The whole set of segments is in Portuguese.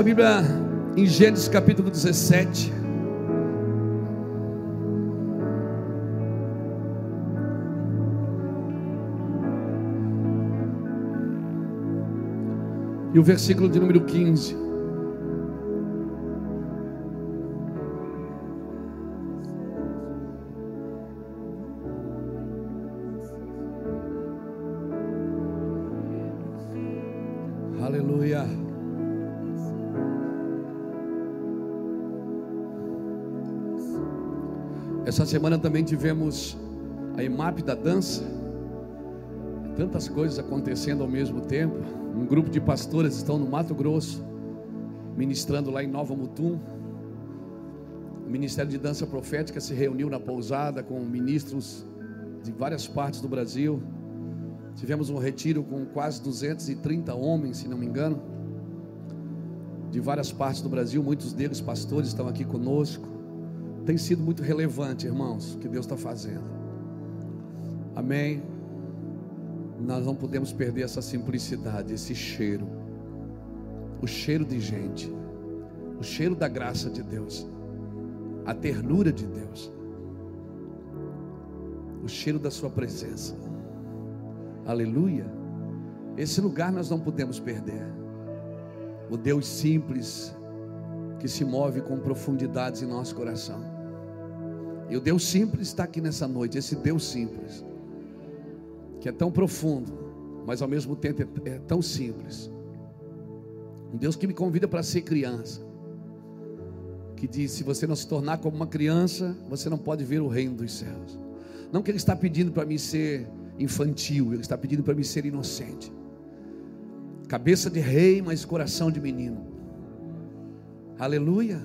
sua Bíblia em Gênesis capítulo 17. E o versículo de número 15. Semana também tivemos a EMAP da dança. Tantas coisas acontecendo ao mesmo tempo. Um grupo de pastores estão no Mato Grosso, ministrando lá em Nova Mutum. O Ministério de Dança Profética se reuniu na pousada com ministros de várias partes do Brasil. Tivemos um retiro com quase 230 homens, se não me engano, de várias partes do Brasil. Muitos deles, pastores, estão aqui conosco. Tem sido muito relevante, irmãos, o que Deus está fazendo. Amém. Nós não podemos perder essa simplicidade, esse cheiro. O cheiro de gente, o cheiro da graça de Deus, a ternura de Deus, o cheiro da Sua presença. Aleluia. Esse lugar nós não podemos perder. O Deus simples que se move com profundidades em nosso coração. E o Deus simples está aqui nessa noite, esse Deus simples, que é tão profundo, mas ao mesmo tempo é, é tão simples. Um Deus que me convida para ser criança, que diz: se você não se tornar como uma criança, você não pode ver o reino dos céus. Não que Ele está pedindo para mim ser infantil, Ele está pedindo para mim ser inocente. Cabeça de rei, mas coração de menino. Aleluia.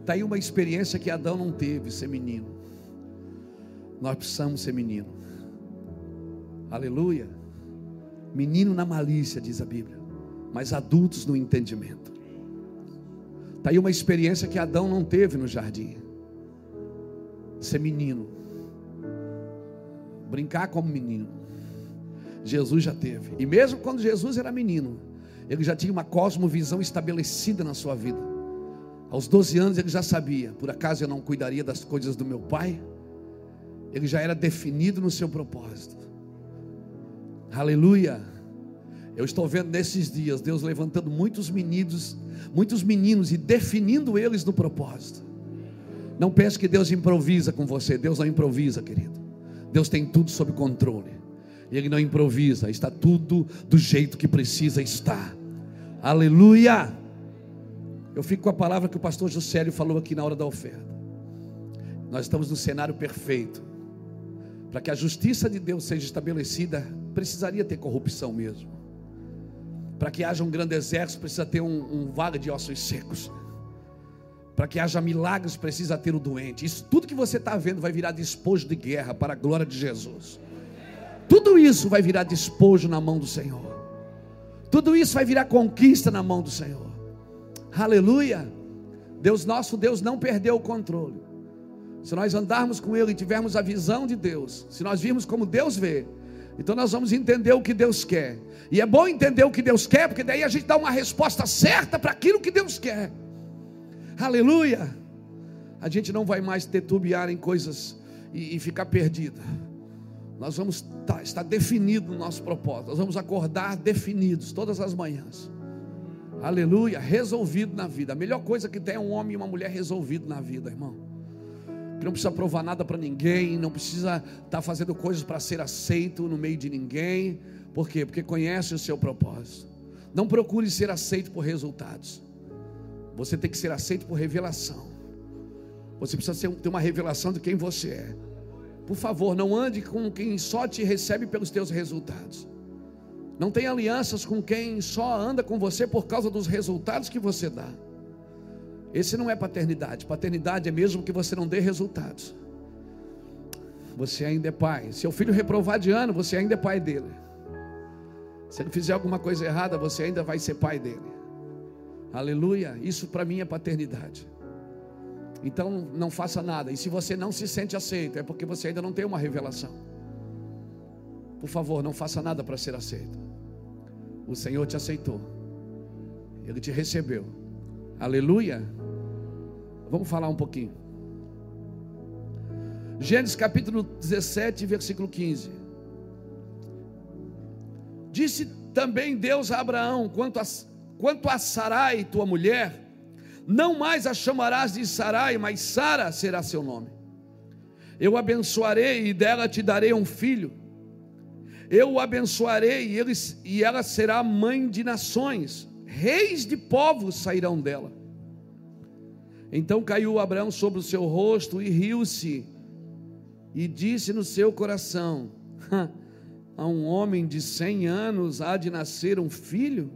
Está aí uma experiência que Adão não teve, ser menino. Nós precisamos ser menino. Aleluia. Menino na malícia, diz a Bíblia, mas adultos no entendimento. Está aí uma experiência que Adão não teve no jardim. Ser menino. Brincar como menino. Jesus já teve. E mesmo quando Jesus era menino, ele já tinha uma cosmovisão estabelecida na sua vida. Aos 12 anos ele já sabia, por acaso eu não cuidaria das coisas do meu pai? Ele já era definido no seu propósito. Aleluia. Eu estou vendo nesses dias Deus levantando muitos meninos, muitos meninos e definindo eles no propósito. Não pense que Deus improvisa com você, Deus não improvisa, querido. Deus tem tudo sob controle. E Ele não improvisa, está tudo do jeito que precisa estar. Aleluia. Eu fico com a palavra que o pastor Juscelio falou aqui na hora da oferta. Nós estamos no cenário perfeito. Para que a justiça de Deus seja estabelecida, precisaria ter corrupção mesmo. Para que haja um grande exército, precisa ter um, um vale de ossos secos. Para que haja milagres, precisa ter o doente. Isso tudo que você está vendo vai virar despojo de guerra para a glória de Jesus. Tudo isso vai virar despojo na mão do Senhor. Tudo isso vai virar conquista na mão do Senhor. Aleluia. Deus nosso Deus não perdeu o controle. Se nós andarmos com Ele e tivermos a visão de Deus, se nós virmos como Deus vê, então nós vamos entender o que Deus quer. E é bom entender o que Deus quer, porque daí a gente dá uma resposta certa para aquilo que Deus quer. Aleluia. A gente não vai mais tetubiar em coisas e, e ficar perdida. Nós vamos tá, estar definido no nosso propósito. Nós vamos acordar definidos todas as manhãs. Aleluia, resolvido na vida. A melhor coisa que tem é um homem e uma mulher resolvido na vida, irmão. Que não precisa provar nada para ninguém, não precisa estar tá fazendo coisas para ser aceito no meio de ninguém. Por quê? Porque conhece o seu propósito. Não procure ser aceito por resultados. Você tem que ser aceito por revelação. Você precisa ter uma revelação de quem você é. Por favor, não ande com quem só te recebe pelos teus resultados. Não tem alianças com quem só anda com você por causa dos resultados que você dá. Esse não é paternidade. Paternidade é mesmo que você não dê resultados. Você ainda é pai. Se o filho reprovar de ano, você ainda é pai dele. Se ele fizer alguma coisa errada, você ainda vai ser pai dele. Aleluia. Isso para mim é paternidade. Então não faça nada. E se você não se sente aceito, é porque você ainda não tem uma revelação. Por favor, não faça nada para ser aceito. O Senhor te aceitou. Ele te recebeu. Aleluia. Vamos falar um pouquinho. Gênesis capítulo 17, versículo 15. Disse também Deus a Abraão: quanto a, quanto a Sarai, tua mulher, não mais a chamarás de Sarai, mas Sara será seu nome. Eu abençoarei e dela te darei um filho. Eu o abençoarei e, ele, e ela será mãe de nações, reis de povos sairão dela. Então caiu Abraão sobre o seu rosto e riu-se, e disse no seu coração: A um homem de cem anos há de nascer um filho?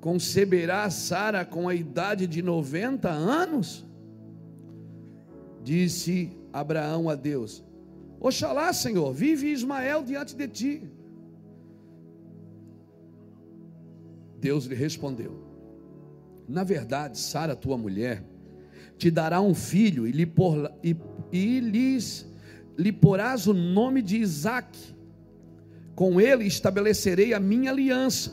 Conceberá Sara com a idade de noventa anos? Disse Abraão a Deus: Oxalá, Senhor, vive Ismael diante de ti. Deus lhe respondeu: Na verdade, Sara, tua mulher, te dará um filho e lhe, por, e, e lhes, lhe porás o nome de Isaque. Com ele estabelecerei a minha aliança,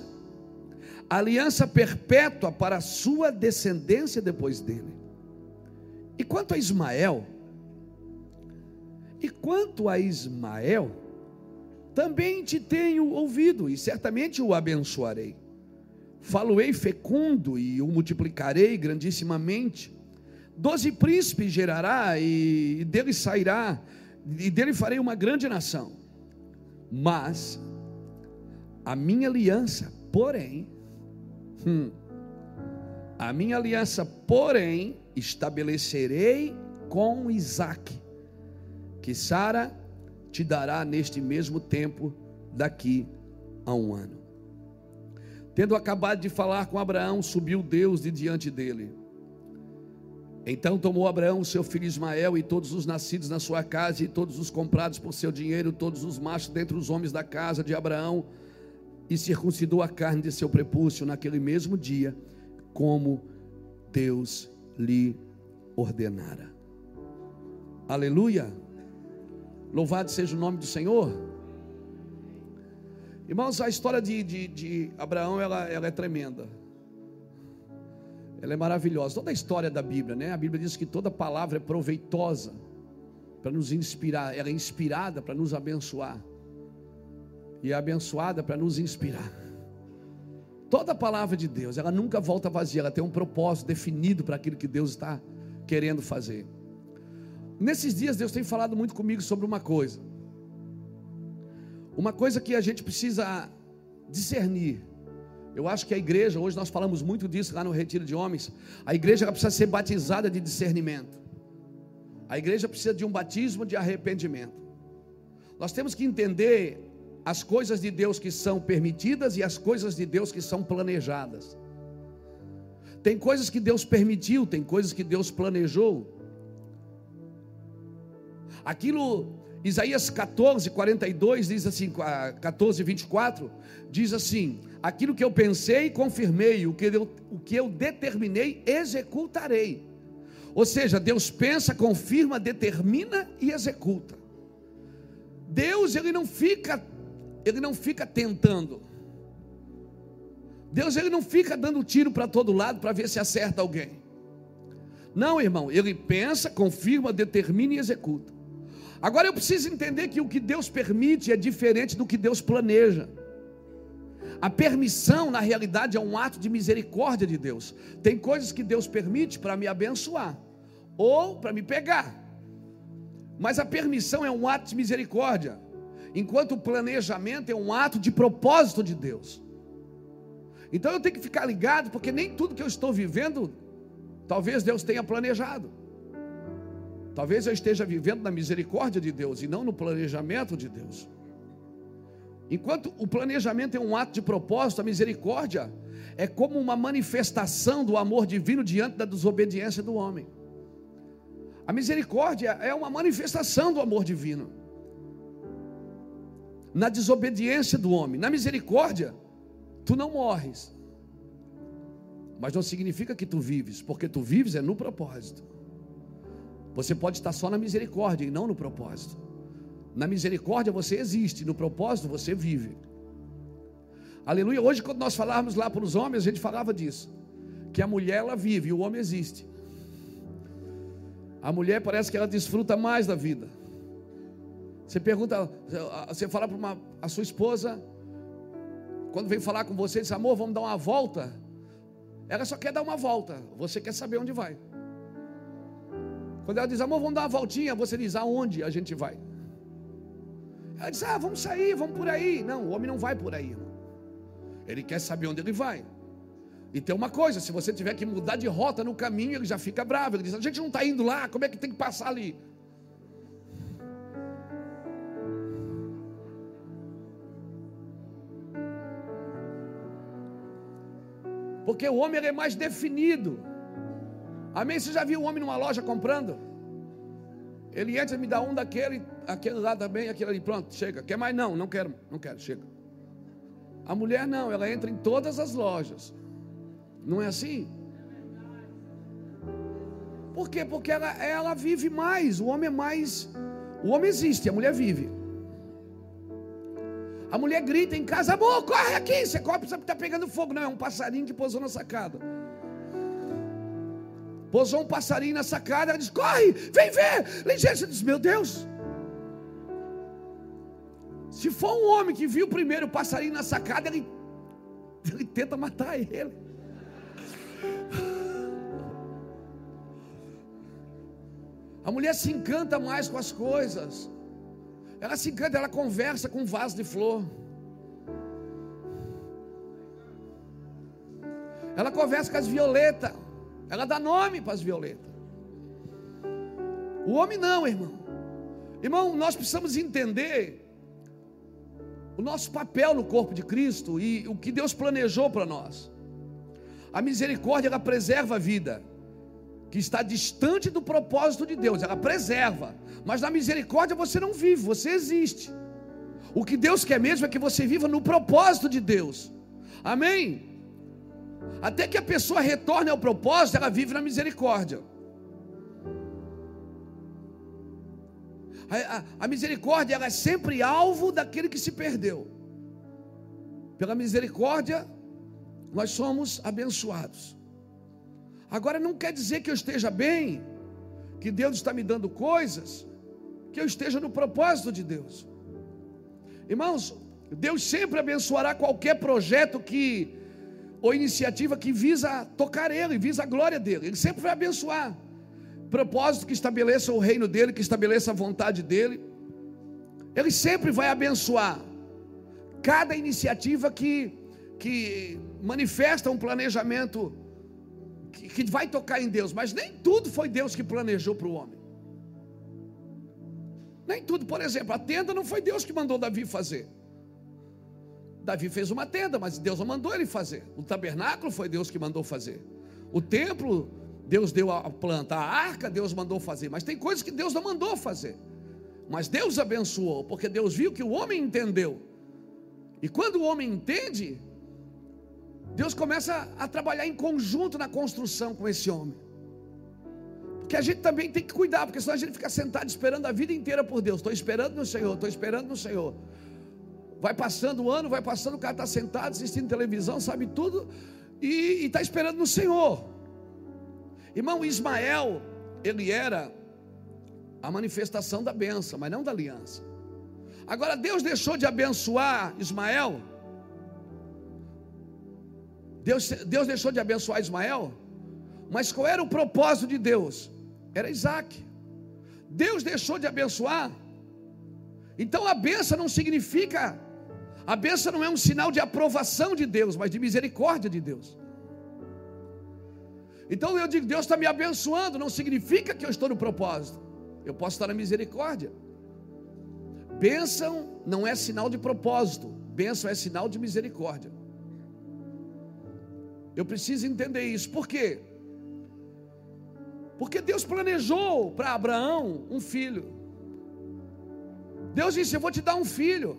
aliança perpétua para a sua descendência depois dele. E quanto a Ismael, e quanto a Ismael, também te tenho ouvido e certamente o abençoarei. Faloei fecundo e o multiplicarei grandissimamente Doze príncipes gerará e dele sairá, e dele farei uma grande nação. Mas a minha aliança, porém, hum, a minha aliança, porém, estabelecerei com Isaac, que Sara te dará neste mesmo tempo, daqui a um ano. Tendo acabado de falar com Abraão, subiu Deus de diante dele então tomou Abraão seu filho Ismael e todos os nascidos na sua casa e todos os comprados por seu dinheiro, todos os machos dentre os homens da casa de Abraão, e circuncidou a carne de seu prepúcio naquele mesmo dia, como Deus lhe ordenara. Aleluia! Louvado seja o nome do Senhor. Irmãos, a história de, de, de Abraão ela, ela é tremenda. Ela é maravilhosa. Toda a história da Bíblia, né? A Bíblia diz que toda palavra é proveitosa para nos inspirar, ela é inspirada para nos abençoar. E é abençoada para nos inspirar. Toda palavra de Deus, ela nunca volta vazia, ela tem um propósito definido para aquilo que Deus está querendo fazer. Nesses dias, Deus tem falado muito comigo sobre uma coisa. Uma coisa que a gente precisa discernir. Eu acho que a igreja, hoje nós falamos muito disso lá no Retiro de Homens, a igreja precisa ser batizada de discernimento. A igreja precisa de um batismo de arrependimento. Nós temos que entender as coisas de Deus que são permitidas e as coisas de Deus que são planejadas. Tem coisas que Deus permitiu, tem coisas que Deus planejou. Aquilo, Isaías 14, 42 diz assim, 14, 24, diz assim: aquilo que eu pensei, confirmei, o que eu, o que eu determinei, executarei. Ou seja, Deus pensa, confirma, determina e executa. Deus ele não fica, ele não fica tentando. Deus ele não fica dando tiro para todo lado para ver se acerta alguém. Não, irmão, ele pensa, confirma, determina e executa. Agora eu preciso entender que o que Deus permite é diferente do que Deus planeja. A permissão, na realidade, é um ato de misericórdia de Deus. Tem coisas que Deus permite para me abençoar ou para me pegar. Mas a permissão é um ato de misericórdia, enquanto o planejamento é um ato de propósito de Deus. Então eu tenho que ficar ligado, porque nem tudo que eu estou vivendo, talvez Deus tenha planejado. Talvez eu esteja vivendo na misericórdia de Deus e não no planejamento de Deus. Enquanto o planejamento é um ato de propósito, a misericórdia é como uma manifestação do amor divino diante da desobediência do homem. A misericórdia é uma manifestação do amor divino. Na desobediência do homem, na misericórdia, tu não morres. Mas não significa que tu vives, porque tu vives é no propósito. Você pode estar só na misericórdia e não no propósito. Na misericórdia você existe, no propósito você vive. Aleluia. Hoje, quando nós falávamos lá para os homens, a gente falava disso. que a mulher ela vive e o homem existe. A mulher parece que ela desfruta mais da vida. Você pergunta, você fala para uma, a sua esposa, quando vem falar com você, diz: Amor, vamos dar uma volta. Ela só quer dar uma volta, você quer saber onde vai. Quando ela diz: Amor, vamos dar uma voltinha, você diz: Aonde a gente vai? Ela diz: Ah, vamos sair, vamos por aí. Não, o homem não vai por aí, irmão. Ele quer saber onde ele vai. E tem uma coisa: se você tiver que mudar de rota no caminho, ele já fica bravo. Ele diz: A gente não está indo lá, como é que tem que passar ali? Porque o homem é mais definido. Amém? Você já viu um homem numa loja comprando? Ele entra me dá um daquele, aquele lá também, aquele ali, pronto, chega. Quer mais? Não, não quero, não quero, chega. A mulher não, ela entra em todas as lojas. Não é assim? Por quê? Porque ela, ela vive mais, o homem é mais. O homem existe, a mulher vive. A mulher grita em casa, amor, corre aqui, você corre, você está pegando fogo. Não, é um passarinho que pousou na sacada. Pousou um passarinho na sacada, ela diz, corre, vem ver. Ligeira, diz, meu Deus. Se for um homem que viu primeiro o passarinho na sacada, ele, ele tenta matar ele. A mulher se encanta mais com as coisas. Ela se encanta, ela conversa com um vaso de flor. Ela conversa com as violetas. Ela dá nome para as violetas. O homem não, irmão. Irmão, nós precisamos entender o nosso papel no corpo de Cristo e o que Deus planejou para nós. A misericórdia ela preserva a vida que está distante do propósito de Deus, ela preserva, mas na misericórdia você não vive, você existe. O que Deus quer mesmo é que você viva no propósito de Deus, amém? Até que a pessoa retorne ao propósito, ela vive na misericórdia. A, a, a misericórdia é sempre alvo daquele que se perdeu. Pela misericórdia, nós somos abençoados. Agora não quer dizer que eu esteja bem, que Deus está me dando coisas, que eu esteja no propósito de Deus. Irmãos, Deus sempre abençoará qualquer projeto que ou iniciativa que visa tocar Ele, visa a glória dele. Ele sempre vai abençoar. Propósito que estabeleça o reino dele, que estabeleça a vontade dele. Ele sempre vai abençoar cada iniciativa que, que manifesta um planejamento que, que vai tocar em Deus, mas nem tudo foi Deus que planejou para o homem. Nem tudo, por exemplo, a tenda não foi Deus que mandou Davi fazer. Davi fez uma tenda, mas Deus não mandou ele fazer. O tabernáculo foi Deus que mandou fazer. O templo, Deus deu a planta. A arca, Deus mandou fazer. Mas tem coisas que Deus não mandou fazer. Mas Deus abençoou, porque Deus viu que o homem entendeu. E quando o homem entende, Deus começa a trabalhar em conjunto na construção com esse homem. Porque a gente também tem que cuidar, porque senão a gente fica sentado esperando a vida inteira por Deus. Estou esperando no Senhor, estou esperando no Senhor. Vai passando o ano, vai passando, o cara está sentado assistindo televisão, sabe tudo, e está esperando no Senhor. Irmão, Ismael, ele era a manifestação da benção, mas não da aliança. Agora, Deus deixou de abençoar Ismael Deus, Deus deixou de abençoar Ismael, mas qual era o propósito de Deus? Era Isaac. Deus deixou de abençoar, então a benção não significa, a benção não é um sinal de aprovação de Deus, mas de misericórdia de Deus. Então eu digo, Deus está me abençoando, não significa que eu estou no propósito, eu posso estar na misericórdia. Bênção não é sinal de propósito, bênção é sinal de misericórdia. Eu preciso entender isso. Por quê? Porque Deus planejou para Abraão um filho. Deus disse: Eu vou te dar um filho.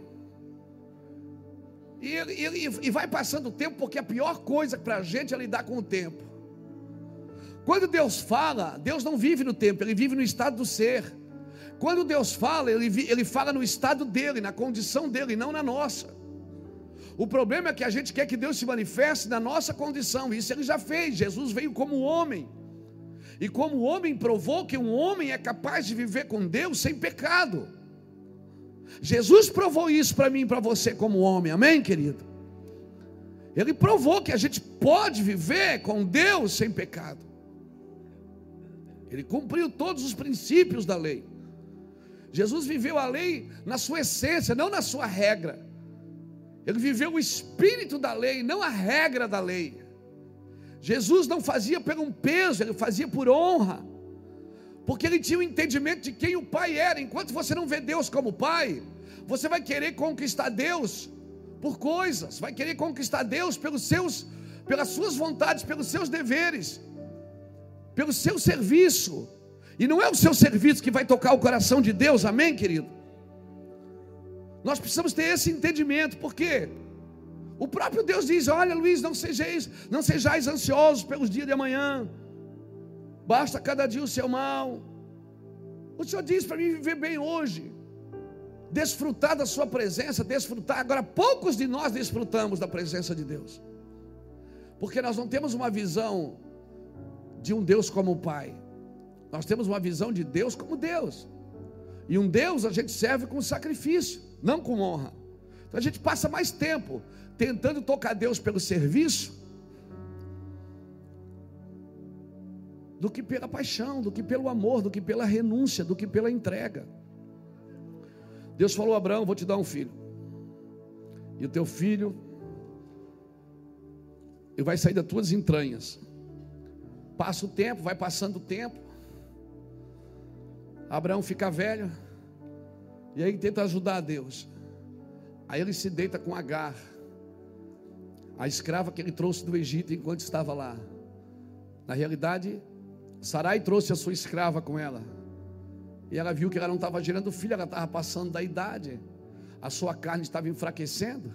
E, e, e vai passando o tempo, porque a pior coisa para a gente é lidar com o tempo. Quando Deus fala, Deus não vive no tempo, Ele vive no estado do ser. Quando Deus fala, Ele, ele fala no estado dele, na condição dele, não na nossa. O problema é que a gente quer que Deus se manifeste na nossa condição. Isso ele já fez. Jesus veio como homem. E como homem provou que um homem é capaz de viver com Deus sem pecado. Jesus provou isso para mim e para você como homem, amém, querido? Ele provou que a gente pode viver com Deus sem pecado. Ele cumpriu todos os princípios da lei. Jesus viveu a lei na sua essência, não na sua regra. Ele viveu o espírito da lei, não a regra da lei. Jesus não fazia por um peso, ele fazia por honra. Porque ele tinha o entendimento de quem o Pai era. Enquanto você não vê Deus como Pai, você vai querer conquistar Deus por coisas, vai querer conquistar Deus pelos seus, pelas suas vontades, pelos seus deveres, pelo seu serviço. E não é o seu serviço que vai tocar o coração de Deus, amém, querido? Nós precisamos ter esse entendimento, porque o próprio Deus diz: Olha, Luiz, não sejais, não sejais ansiosos pelos dias de amanhã, basta cada dia o seu mal. O Senhor diz para mim viver bem hoje, desfrutar da Sua presença, desfrutar. Agora, poucos de nós desfrutamos da presença de Deus, porque nós não temos uma visão de um Deus como o Pai, nós temos uma visão de Deus como Deus, e um Deus a gente serve com sacrifício não com honra. Então a gente passa mais tempo tentando tocar Deus pelo serviço do que pela paixão, do que pelo amor, do que pela renúncia, do que pela entrega. Deus falou a Abraão: Vou te dar um filho, e o teu filho ele vai sair das tuas entranhas. Passa o tempo, vai passando o tempo. Abraão fica velho. E aí tenta ajudar a Deus. Aí ele se deita com Agar, a escrava que ele trouxe do Egito enquanto estava lá. Na realidade, Sarai trouxe a sua escrava com ela. E ela viu que ela não estava gerando filho, ela estava passando da idade. A sua carne estava enfraquecendo,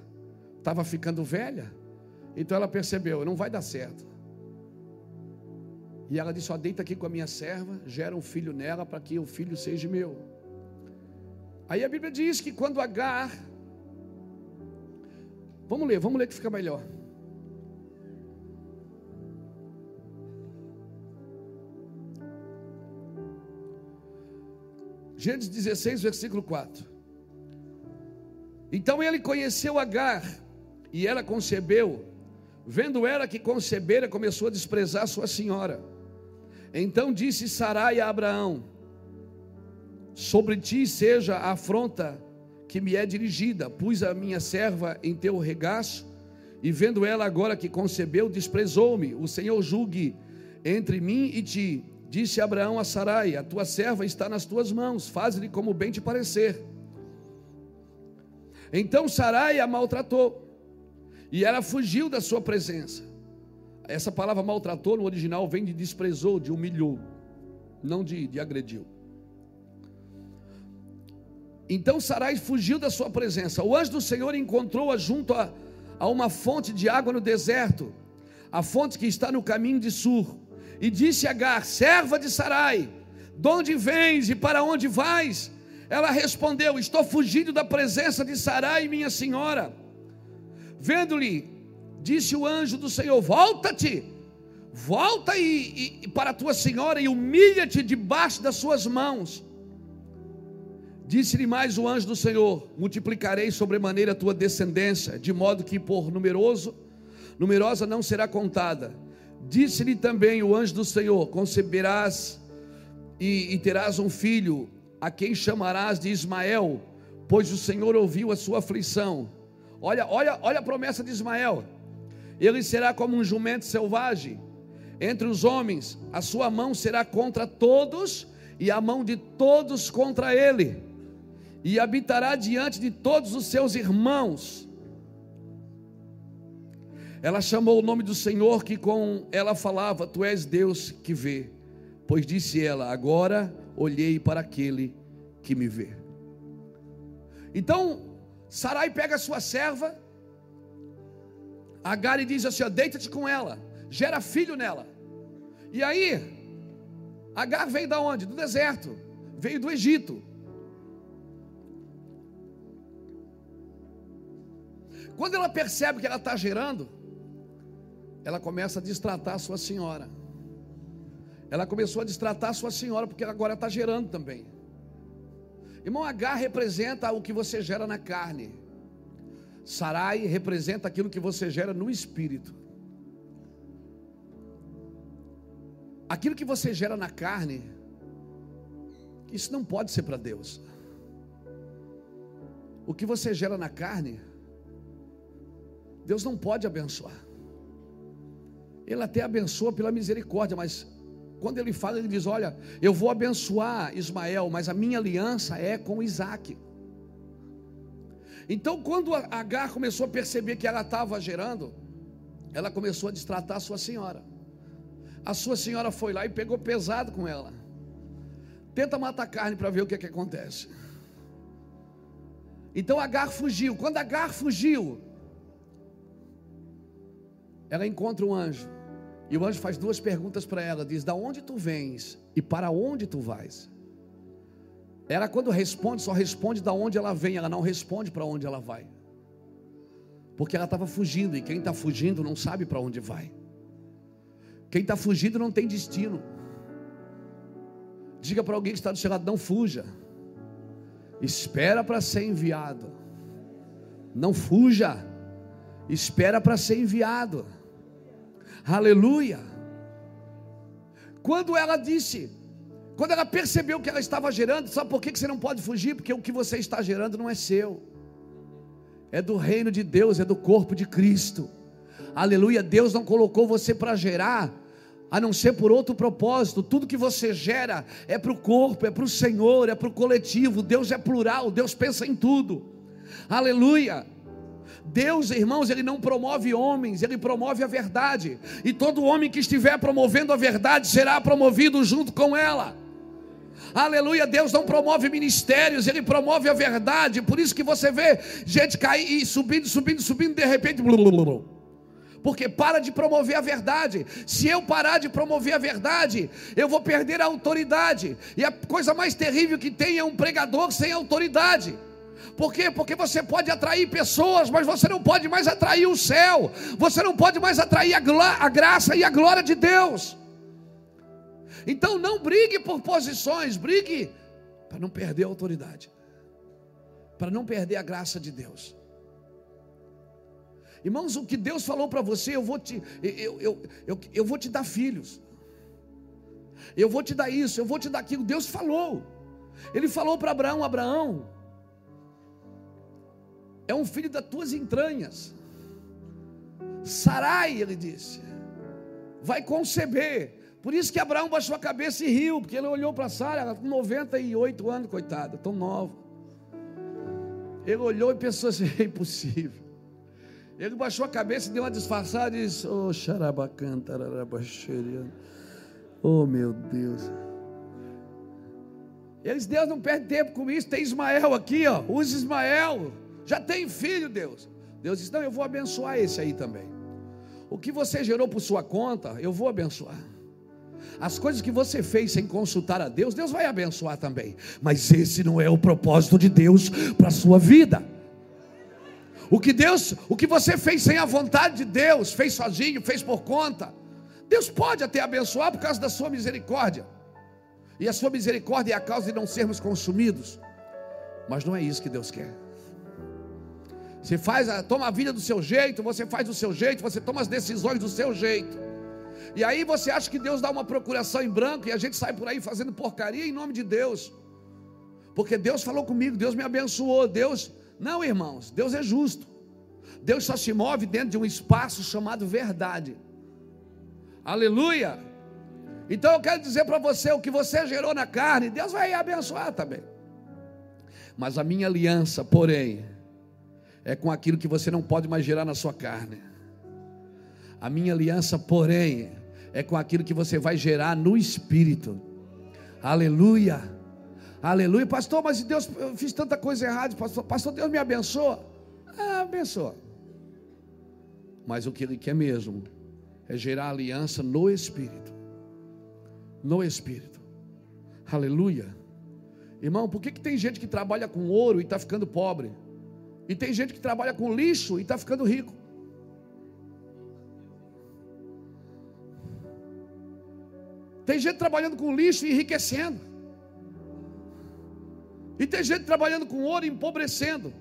estava ficando velha. Então ela percebeu, não vai dar certo. E ela disse: deita aqui com a minha serva, gera um filho nela para que o filho seja meu. Aí a Bíblia diz que quando Agar. Vamos ler, vamos ler que fica melhor. Gênesis 16, versículo 4. Então ele conheceu Agar, e ela concebeu. Vendo ela que concebera, começou a desprezar sua senhora. Então disse Sarai a Abraão: sobre ti seja a afronta que me é dirigida. Pus a minha serva em teu regaço, e vendo ela agora que concebeu, desprezou-me. O Senhor julgue entre mim e ti. Disse Abraão a Sarai: A tua serva está nas tuas mãos, faz-lhe como bem te parecer. Então Sarai a maltratou, e ela fugiu da sua presença. Essa palavra maltratou no original vem de desprezou, de humilhou, não de, de agrediu. Então Sarai fugiu da sua presença. O anjo do Senhor encontrou-a junto a, a uma fonte de água no deserto, a fonte que está no caminho de Sur. E disse Agar, serva de Sarai, de onde vens e para onde vais? Ela respondeu: Estou fugindo da presença de Sarai, minha senhora. Vendo-lhe, disse o anjo do Senhor: Volta-te, volta e, e, para tua senhora e humilha-te debaixo das suas mãos. Disse-lhe mais o anjo do Senhor: Multiplicarei sobremaneira a tua descendência, de modo que por numeroso, numerosa não será contada. Disse-lhe também o anjo do Senhor: Conceberás e, e terás um filho, a quem chamarás de Ismael, pois o Senhor ouviu a sua aflição. Olha, olha, olha a promessa de Ismael. Ele será como um jumento selvagem entre os homens, a sua mão será contra todos e a mão de todos contra ele e habitará diante de todos os seus irmãos. Ela chamou o nome do Senhor que com ela falava: Tu és Deus que vê. Pois disse ela: Agora olhei para aquele que me vê. Então, Sarai pega a sua serva, Agar e diz assim: Deita-te com ela, gera filho nela. E aí, Agar veio da onde? Do deserto, veio do Egito. Quando ela percebe que ela está gerando, ela começa a destratar a sua senhora. Ela começou a destratar a sua senhora, porque agora está gerando também. Irmão, H representa o que você gera na carne. Sarai representa aquilo que você gera no espírito. Aquilo que você gera na carne, isso não pode ser para Deus. O que você gera na carne, Deus não pode abençoar. Ele até abençoa pela misericórdia, mas quando ele fala, ele diz: Olha, eu vou abençoar Ismael, mas a minha aliança é com Isaac. Então, quando Agar começou a perceber que ela estava gerando, ela começou a destratar a sua senhora. A sua senhora foi lá e pegou pesado com ela. Tenta matar carne para ver o que, é que acontece. Então Agar fugiu. Quando Agar fugiu, ela encontra um anjo. E o anjo faz duas perguntas para ela: diz, Da onde tu vens e para onde tu vais? Ela, quando responde, só responde da onde ela vem, ela não responde para onde ela vai. Porque ela estava fugindo, e quem está fugindo não sabe para onde vai. Quem está fugindo não tem destino. Diga para alguém que está do seu lado: não fuja. Espera para ser enviado. Não fuja. Espera para ser enviado. Aleluia. Quando ela disse, quando ela percebeu que ela estava gerando, sabe por que você não pode fugir? Porque o que você está gerando não é seu, é do reino de Deus, é do corpo de Cristo. Aleluia. Deus não colocou você para gerar, a não ser por outro propósito. Tudo que você gera é para o corpo, é para o Senhor, é para o coletivo. Deus é plural, Deus pensa em tudo. Aleluia. Deus, irmãos, ele não promove homens, ele promove a verdade. E todo homem que estiver promovendo a verdade será promovido junto com ela. Aleluia, Deus não promove ministérios, ele promove a verdade. Por isso que você vê gente cair e subindo, subindo, subindo, de repente, porque para de promover a verdade. Se eu parar de promover a verdade, eu vou perder a autoridade. E a coisa mais terrível que tem é um pregador sem autoridade. Por quê? Porque você pode atrair pessoas, mas você não pode mais atrair o céu. Você não pode mais atrair a, a graça e a glória de Deus. Então não brigue por posições, brigue para não perder a autoridade, para não perder a graça de Deus. Irmãos, o que Deus falou para você, eu vou te, eu, eu, eu, eu vou te dar filhos. Eu vou te dar isso, eu vou te dar aquilo. Deus falou. Ele falou para Abraão: Abraão, é um filho das tuas entranhas. Sarai, ele disse, vai conceber. Por isso que Abraão baixou a cabeça e riu, porque ele olhou para Sara, ela com 98 anos, coitada, tão nova. Ele olhou e pensou assim: é impossível. Ele baixou a cabeça e deu uma disfarçada e disse: Oh, xarabacanta, Oh, meu Deus. Eles, Deus não perde tempo com isso. Tem Ismael aqui, ó. Usa Ismael já tem filho, Deus. Deus diz: Não, eu vou abençoar esse aí também. O que você gerou por sua conta, eu vou abençoar. As coisas que você fez sem consultar a Deus, Deus vai abençoar também. Mas esse não é o propósito de Deus para a sua vida. O que Deus, o que você fez sem a vontade de Deus, fez sozinho, fez por conta. Deus pode até abençoar por causa da sua misericórdia. E a sua misericórdia é a causa de não sermos consumidos. Mas não é isso que Deus quer. Você faz, toma a vida do seu jeito, você faz do seu jeito, você toma as decisões do seu jeito. E aí você acha que Deus dá uma procuração em branco e a gente sai por aí fazendo porcaria em nome de Deus. Porque Deus falou comigo, Deus me abençoou, Deus. Não, irmãos, Deus é justo. Deus só se move dentro de um espaço chamado verdade. Aleluia. Então eu quero dizer para você o que você gerou na carne, Deus vai abençoar também. Mas a minha aliança, porém, é com aquilo que você não pode mais gerar na sua carne. A minha aliança, porém, é com aquilo que você vai gerar no espírito. Aleluia. Aleluia. Pastor, mas Deus, eu fiz tanta coisa errada, pastor. Pastor, Deus me abençoa. Ah, abençoa. Mas o que ele quer mesmo é gerar aliança no espírito. No espírito. Aleluia. Irmão, por que, que tem gente que trabalha com ouro e está ficando pobre? E tem gente que trabalha com lixo e está ficando rico. Tem gente trabalhando com lixo e enriquecendo. E tem gente trabalhando com ouro e empobrecendo.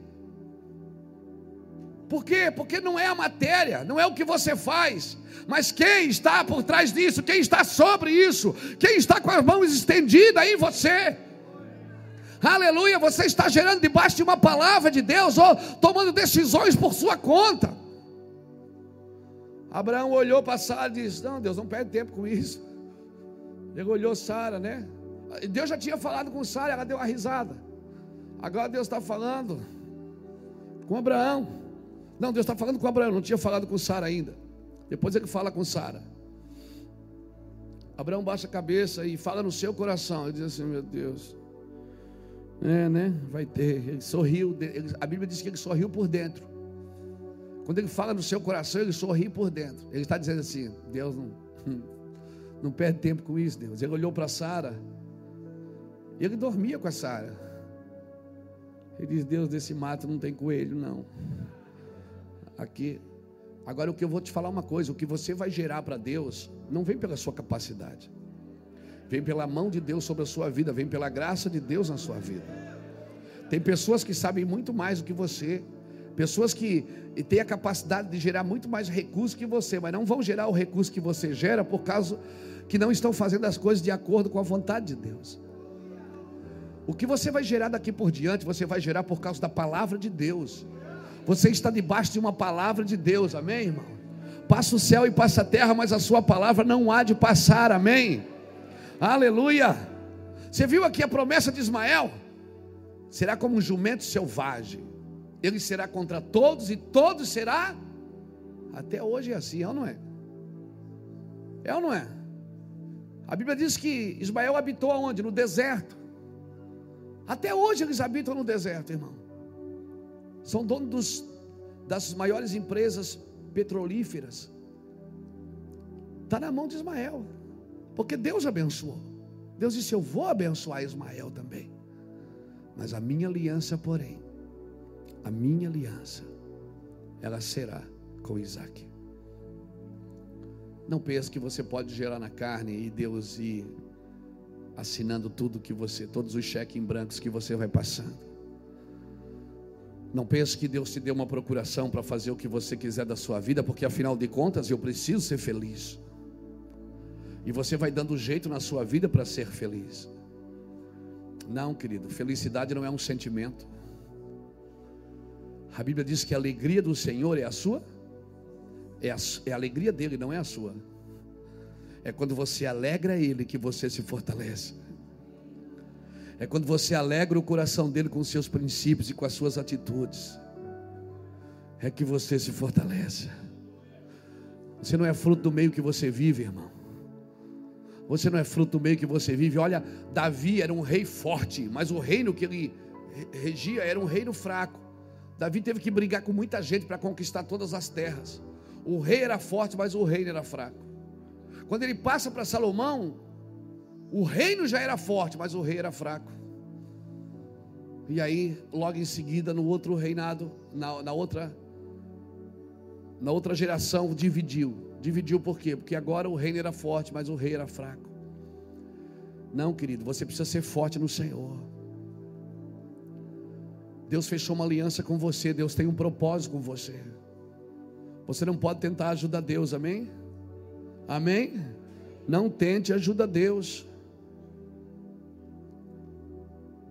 Por quê? Porque não é a matéria, não é o que você faz, mas quem está por trás disso, quem está sobre isso, quem está com as mãos estendidas em você. Aleluia, você está gerando debaixo de uma palavra de Deus ou tomando decisões por sua conta. Abraão olhou para Sara e disse: Não, Deus, não perde tempo com isso. Ele olhou Sara, né? Deus já tinha falado com Sara, ela deu uma risada. Agora Deus está falando com Abraão. Não, Deus está falando com Abraão, não tinha falado com Sara ainda. Depois ele fala com Sara. Abraão baixa a cabeça e fala no seu coração. Ele diz assim: Meu Deus, é, né? Vai ter. Ele sorriu. Ele, a Bíblia diz que ele sorriu por dentro. Quando ele fala no seu coração, ele sorri por dentro. Ele está dizendo assim: Deus não, não perde tempo com isso, Deus. Ele olhou para Sara. Ele dormia com a Sara. Ele diz: Deus, desse mato não tem coelho, não. Aqui. Agora, o que eu vou te falar uma coisa: o que você vai gerar para Deus, não vem pela sua capacidade vem pela mão de Deus sobre a sua vida, vem pela graça de Deus na sua vida. Tem pessoas que sabem muito mais do que você, pessoas que têm a capacidade de gerar muito mais recursos que você, mas não vão gerar o recurso que você gera por causa que não estão fazendo as coisas de acordo com a vontade de Deus. O que você vai gerar daqui por diante, você vai gerar por causa da palavra de Deus. Você está debaixo de uma palavra de Deus, amém, irmão? Passa o céu e passa a terra, mas a sua palavra não há de passar, amém? Aleluia. Você viu aqui a promessa de Ismael? Será como um jumento selvagem. Ele será contra todos e todos será. Até hoje é assim, é ou não é? É ou não é? A Bíblia diz que Ismael habitou aonde? No deserto. Até hoje eles habitam no deserto, irmão. São donos dos, das maiores empresas petrolíferas. Está na mão de Ismael. Porque Deus abençoou. Deus disse: Eu vou abençoar Ismael também. Mas a minha aliança, porém, a minha aliança, ela será com Isaac. Não pense que você pode gerar na carne e Deus ir assinando tudo que você, todos os cheques em brancos que você vai passando. Não pense que Deus te deu uma procuração para fazer o que você quiser da sua vida, porque afinal de contas eu preciso ser feliz. E você vai dando jeito na sua vida para ser feliz. Não, querido, felicidade não é um sentimento. A Bíblia diz que a alegria do Senhor é a sua, é a, é a alegria dele, não é a sua. É quando você alegra Ele que você se fortalece. É quando você alegra o coração dele com seus princípios e com as suas atitudes. É que você se fortalece. Você não é fruto do meio que você vive, irmão. Você não é fruto do meio que você vive. Olha, Davi era um rei forte, mas o reino que ele regia era um reino fraco. Davi teve que brigar com muita gente para conquistar todas as terras. O rei era forte, mas o reino era fraco. Quando ele passa para Salomão, o reino já era forte, mas o rei era fraco. E aí, logo em seguida, no outro reinado, na, na outra na outra geração dividiu. Dividiu por quê? Porque agora o reino era forte, mas o rei era fraco. Não, querido, você precisa ser forte no Senhor. Deus fechou uma aliança com você, Deus tem um propósito com você. Você não pode tentar ajudar Deus, amém? Amém? Não tente ajudar Deus.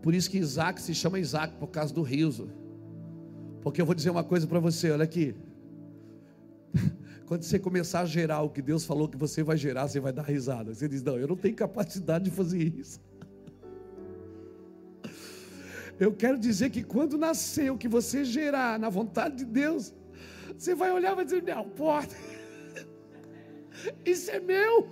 Por isso que Isaac se chama Isaac, por causa do riso. Porque eu vou dizer uma coisa para você, olha aqui. Quando você começar a gerar o que Deus falou que você vai gerar, você vai dar risada. Você diz: Não, eu não tenho capacidade de fazer isso. Eu quero dizer que quando nascer o que você gerar na vontade de Deus, você vai olhar e vai dizer: Não, porta, isso é meu.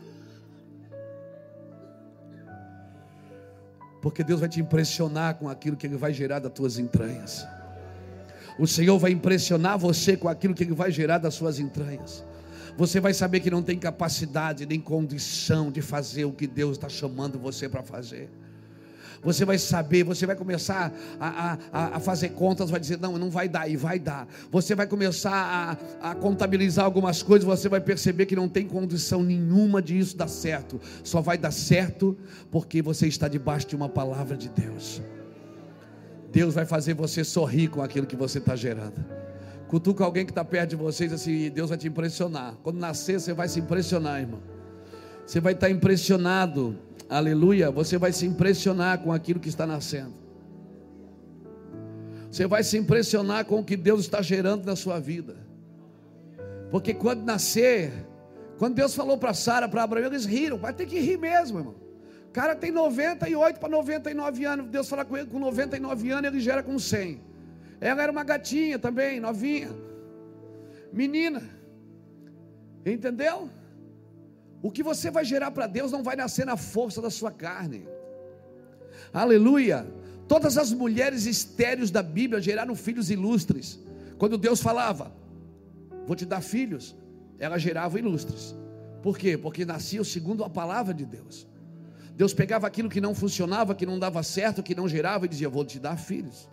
Porque Deus vai te impressionar com aquilo que Ele vai gerar das tuas entranhas. O Senhor vai impressionar você com aquilo que Ele vai gerar das suas entranhas. Você vai saber que não tem capacidade nem condição de fazer o que Deus está chamando você para fazer. Você vai saber, você vai começar a, a, a fazer contas, vai dizer, não, não vai dar, e vai dar. Você vai começar a, a contabilizar algumas coisas, você vai perceber que não tem condição nenhuma de isso dar certo. Só vai dar certo porque você está debaixo de uma palavra de Deus. Deus vai fazer você sorrir com aquilo que você está gerando. Cutuca alguém que está perto de vocês assim, Deus vai te impressionar. Quando nascer, você vai se impressionar, irmão. Você vai estar impressionado, aleluia. Você vai se impressionar com aquilo que está nascendo. Você vai se impressionar com o que Deus está gerando na sua vida. Porque quando nascer, quando Deus falou para Sara, para Abraão, eles riram. Vai ter que rir mesmo, irmão. Cara tem 98 para 99 anos. Deus fala com ele com 99 anos, ele gera com 100. Ela era uma gatinha também, novinha. Menina. Entendeu? O que você vai gerar para Deus não vai nascer na força da sua carne. Aleluia. Todas as mulheres estéreis da Bíblia geraram filhos ilustres. Quando Deus falava, vou te dar filhos, ela gerava ilustres. Por quê? Porque nasciam segundo a palavra de Deus. Deus pegava aquilo que não funcionava, que não dava certo, que não gerava e dizia: Vou te dar filhos.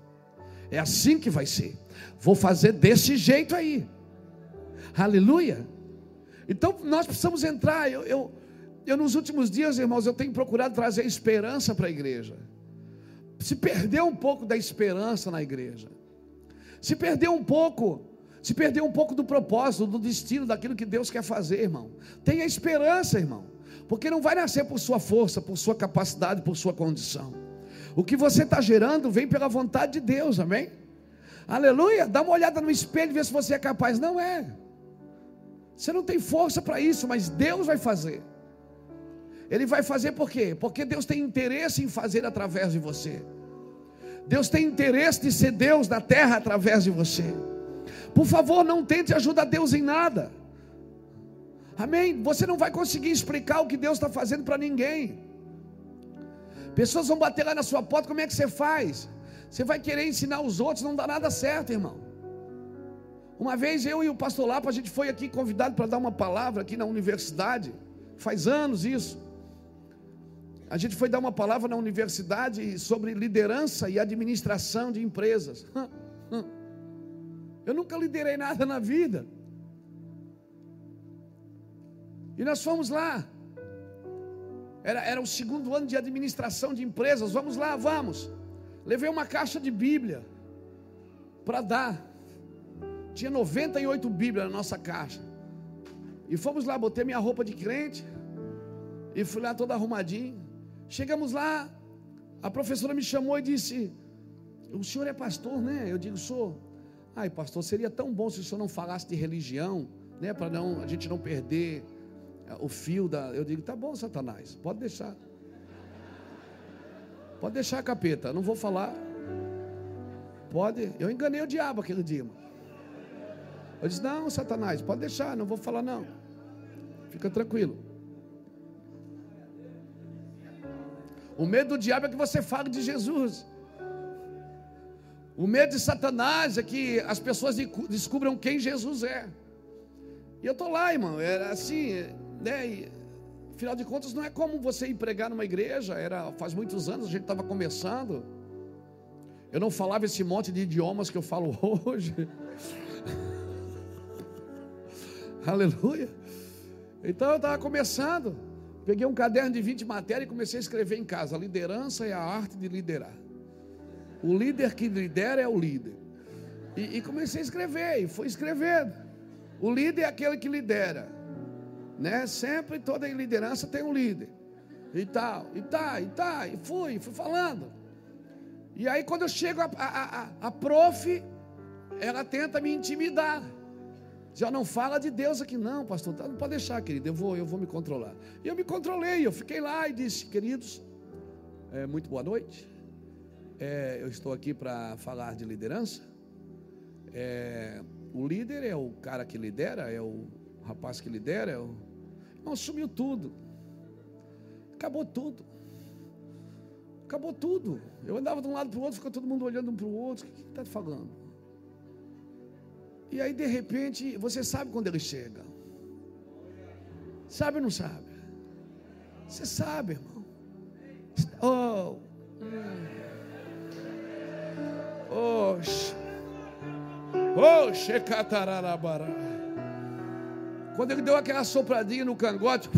É assim que vai ser. Vou fazer desse jeito aí. Aleluia. Então nós precisamos entrar. Eu, eu, eu, nos últimos dias, irmãos, eu tenho procurado trazer esperança para a igreja. Se perdeu um pouco da esperança na igreja. Se perdeu um pouco, se perdeu um pouco do propósito, do destino, daquilo que Deus quer fazer, irmão. Tenha esperança, irmão. Porque não vai nascer por sua força, por sua capacidade, por sua condição. O que você está gerando vem pela vontade de Deus, amém? Aleluia. Dá uma olhada no espelho e vê se você é capaz. Não é. Você não tem força para isso, mas Deus vai fazer. Ele vai fazer por quê? Porque Deus tem interesse em fazer através de você. Deus tem interesse de ser Deus na terra através de você. Por favor, não tente ajudar Deus em nada. Amém? Você não vai conseguir explicar o que Deus está fazendo para ninguém. Pessoas vão bater lá na sua porta, como é que você faz? Você vai querer ensinar os outros, não dá nada certo, irmão. Uma vez eu e o pastor Lapa, a gente foi aqui convidado para dar uma palavra aqui na universidade, faz anos isso. A gente foi dar uma palavra na universidade sobre liderança e administração de empresas. Eu nunca liderei nada na vida. E nós fomos lá. Era, era o segundo ano de administração de empresas. Vamos lá, vamos. Levei uma caixa de Bíblia para dar. Tinha 98 Bíblias na nossa caixa. E fomos lá, botei minha roupa de crente. E fui lá todo arrumadinho. Chegamos lá, a professora me chamou e disse: O senhor é pastor, né? Eu digo: Sou. Ai, pastor, seria tão bom se o senhor não falasse de religião, né? Para não, a gente não perder o fio da. Eu digo: Tá bom, Satanás, pode deixar. Pode deixar, capeta, não vou falar. Pode. Eu enganei o diabo aquele dia, mano. Eu disse: Não, Satanás, pode deixar, não vou falar não. Fica tranquilo. O medo do diabo é que você fale de Jesus. O medo de Satanás é que as pessoas descubram quem Jesus é. E eu estou lá, irmão. Era assim, né? E, afinal de contas, não é como você ir pregar numa igreja. Era faz muitos anos, a gente estava começando. Eu não falava esse monte de idiomas que eu falo hoje. Aleluia. Então eu estava começando. Peguei um caderno de 20 matérias e comecei a escrever em casa. Liderança é a arte de liderar. O líder que lidera é o líder. E, e comecei a escrever, e fui escrevendo. O líder é aquele que lidera. Né? Sempre toda liderança tem um líder. E tal, e tá, e tá, e fui, fui falando. E aí quando eu chego a, a, a, a prof, ela tenta me intimidar. Já não fala de Deus aqui, não, pastor. Tá, não pode deixar, querido. Eu vou, eu vou me controlar. E eu me controlei. Eu fiquei lá e disse, queridos, é, muito boa noite. É, eu estou aqui para falar de liderança. É, o líder é o cara que lidera, é o rapaz que lidera. É o... Não, sumiu tudo. Acabou tudo. Acabou tudo. Eu andava de um lado para o outro, ficou todo mundo olhando um para o outro. O que está falando? E aí, de repente, você sabe quando ele chega. Sabe ou não sabe? Você sabe, irmão. Oh, Oxe. Oxe, catararabara. Quando ele deu aquela sopradinha no cangote,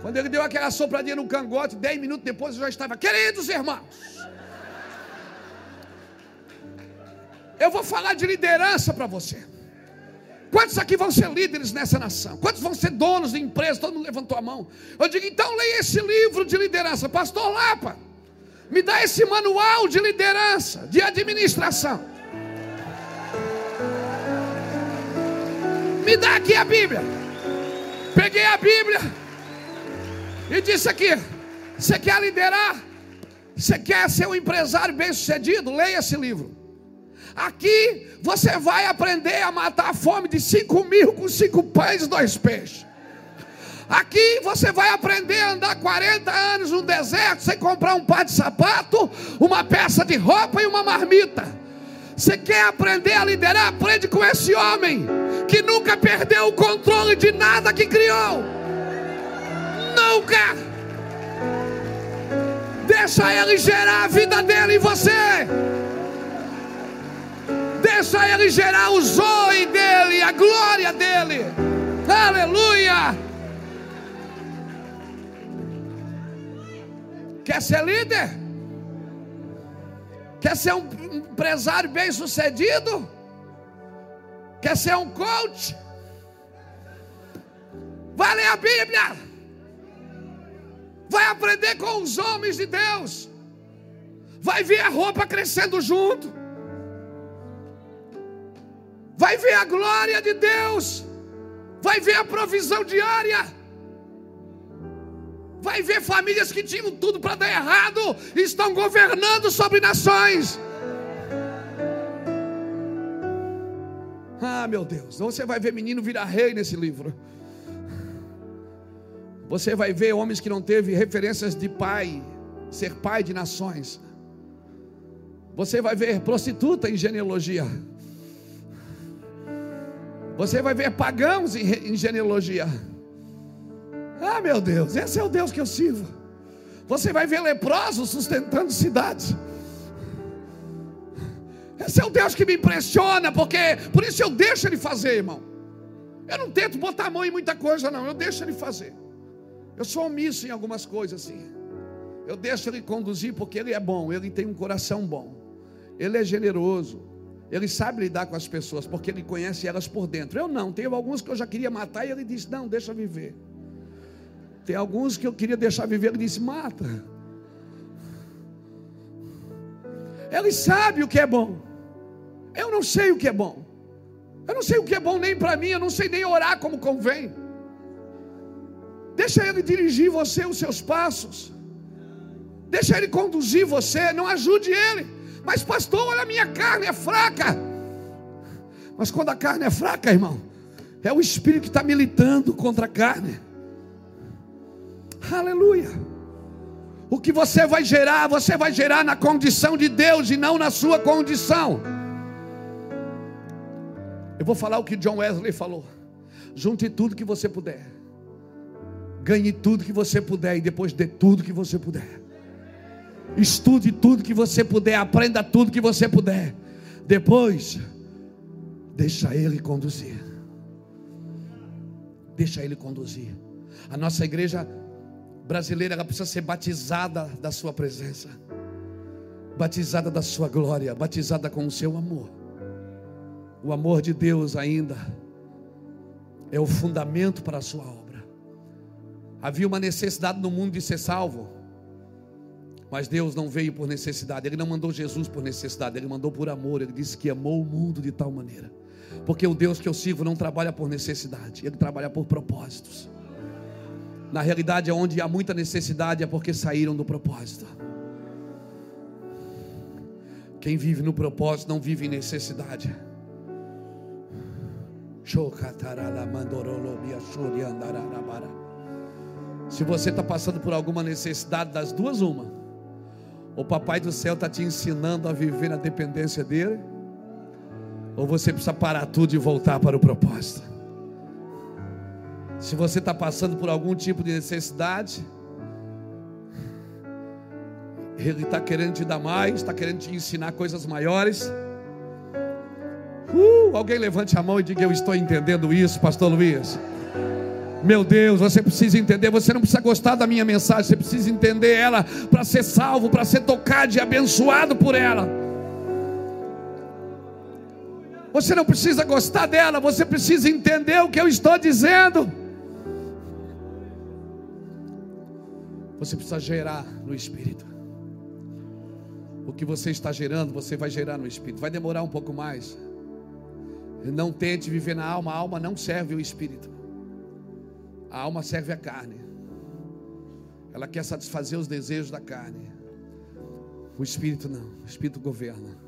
Quando ele deu aquela sopradinha no cangote, dez minutos depois eu já estava, queridos irmãos. Eu vou falar de liderança para você. Quantos aqui vão ser líderes nessa nação? Quantos vão ser donos de empresa? Todo mundo levantou a mão. Eu digo, então leia esse livro de liderança. Pastor Lapa, me dá esse manual de liderança, de administração. Me dá aqui a Bíblia. Peguei a Bíblia e disse aqui: Você quer liderar? Você quer ser um empresário bem sucedido? Leia esse livro. Aqui você vai aprender a matar a fome de cinco mil com cinco pães e dois peixes. Aqui você vai aprender a andar 40 anos no deserto sem comprar um par de sapato, uma peça de roupa e uma marmita. Você quer aprender a liderar? Aprende com esse homem que nunca perdeu o controle de nada que criou. Nunca. Deixa ele gerar a vida dele em você. Deixa ele gerar o zoe dele, a glória dele. Aleluia. Quer ser líder? Quer ser um empresário bem sucedido? Quer ser um coach? Vai ler a Bíblia. Vai aprender com os homens de Deus. Vai ver a roupa crescendo junto. Vai ver a glória de Deus. Vai ver a provisão diária. Vai ver famílias que tinham tudo para dar errado e estão governando sobre nações. Ah, meu Deus, você vai ver menino virar rei nesse livro. Você vai ver homens que não teve referências de pai, ser pai de nações. Você vai ver prostituta em genealogia. Você vai ver pagãos em genealogia. Ah, meu Deus, esse é o Deus que eu sirvo. Você vai ver leprosos sustentando cidades. Esse é o Deus que me impressiona, porque por isso eu deixo Ele fazer, irmão. Eu não tento botar a mão em muita coisa, não. Eu deixo Ele fazer. Eu sou omisso em algumas coisas, assim. Eu deixo Ele conduzir porque Ele é bom. Ele tem um coração bom. Ele é generoso. Ele sabe lidar com as pessoas porque Ele conhece elas por dentro. Eu não. Tenho alguns que eu já queria matar e Ele disse: Não, deixa viver. Tem alguns que eu queria deixar viver, ele disse: mata. Ele sabe o que é bom. Eu não sei o que é bom. Eu não sei o que é bom nem para mim, eu não sei nem orar como convém. Deixa ele dirigir você os seus passos. Deixa ele conduzir você, não ajude ele. Mas pastor, olha a minha carne é fraca. Mas quando a carne é fraca, irmão, é o espírito que está militando contra a carne. Aleluia. O que você vai gerar, você vai gerar na condição de Deus e não na sua condição. Eu vou falar o que John Wesley falou. Junte tudo que você puder. Ganhe tudo que você puder e depois dê tudo que você puder. Estude tudo que você puder, aprenda tudo que você puder. Depois, deixa ele conduzir. Deixa ele conduzir. A nossa igreja brasileira ela precisa ser batizada da sua presença, batizada da sua glória, batizada com o seu amor. O amor de Deus ainda é o fundamento para a sua obra. Havia uma necessidade no mundo de ser salvo. Mas Deus não veio por necessidade, Ele não mandou Jesus por necessidade, Ele mandou por amor. Ele disse que amou o mundo de tal maneira. Porque o Deus que eu sirvo não trabalha por necessidade, Ele trabalha por propósitos. Na realidade, onde há muita necessidade é porque saíram do propósito. Quem vive no propósito não vive em necessidade. Se você está passando por alguma necessidade das duas, uma. O papai do céu está te ensinando a viver na dependência dele. Ou você precisa parar tudo e voltar para o propósito. Se você está passando por algum tipo de necessidade, Ele está querendo te dar mais, está querendo te ensinar coisas maiores. Uh, alguém levante a mão e diga: Eu estou entendendo isso, Pastor Luiz. Meu Deus, você precisa entender. Você não precisa gostar da minha mensagem, você precisa entender ela para ser salvo, para ser tocado e abençoado por ela. Você não precisa gostar dela, você precisa entender o que eu estou dizendo. Você precisa gerar no espírito. O que você está gerando, você vai gerar no espírito. Vai demorar um pouco mais. Não tente viver na alma, a alma não serve o espírito. A alma serve a carne. Ela quer satisfazer os desejos da carne. O espírito não, o espírito governa.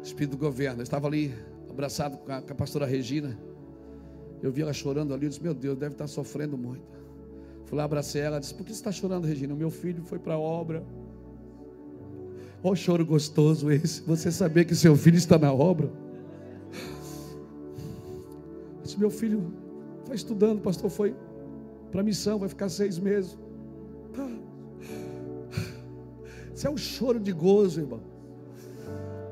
O espírito governa. Eu estava ali abraçado com a, com a pastora Regina. Eu vi ela chorando ali, eu disse: Meu Deus, deve estar sofrendo muito. Fui lá, abracei ela, disse: Por que você está chorando, Regina? O meu filho foi para a obra. Olha o choro gostoso esse. Você saber que seu filho está na obra. Disse, meu filho está estudando, pastor, foi para missão, vai ficar seis meses. Isso é um choro de gozo, irmão.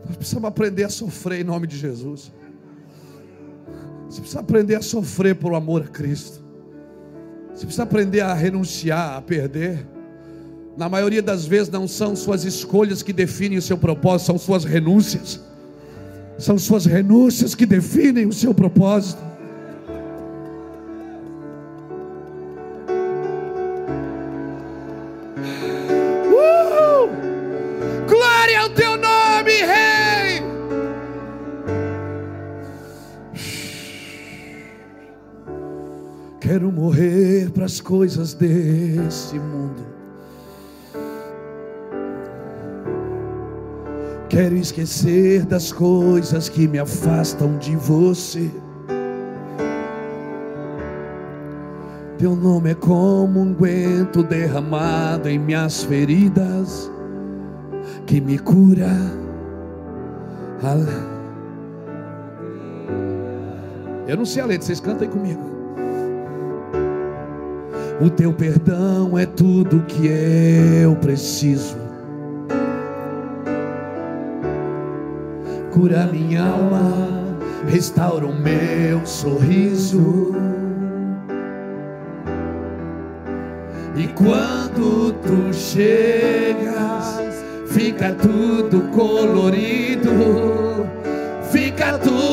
Nós precisamos aprender a sofrer em nome de Jesus. Você precisa aprender a sofrer por amor a Cristo. Você precisa aprender a renunciar, a perder. Na maioria das vezes não são suas escolhas que definem o seu propósito, são suas renúncias. São suas renúncias que definem o seu propósito. Coisas desse mundo. Quero esquecer das coisas que me afastam de você. Teu nome é como um guento derramado em minhas feridas, que me cura. Eu não sei a letra, vocês cantem comigo. O teu perdão é tudo que eu preciso. Cura minha alma, restaura o meu sorriso. E quando tu chegas, fica tudo colorido, fica tudo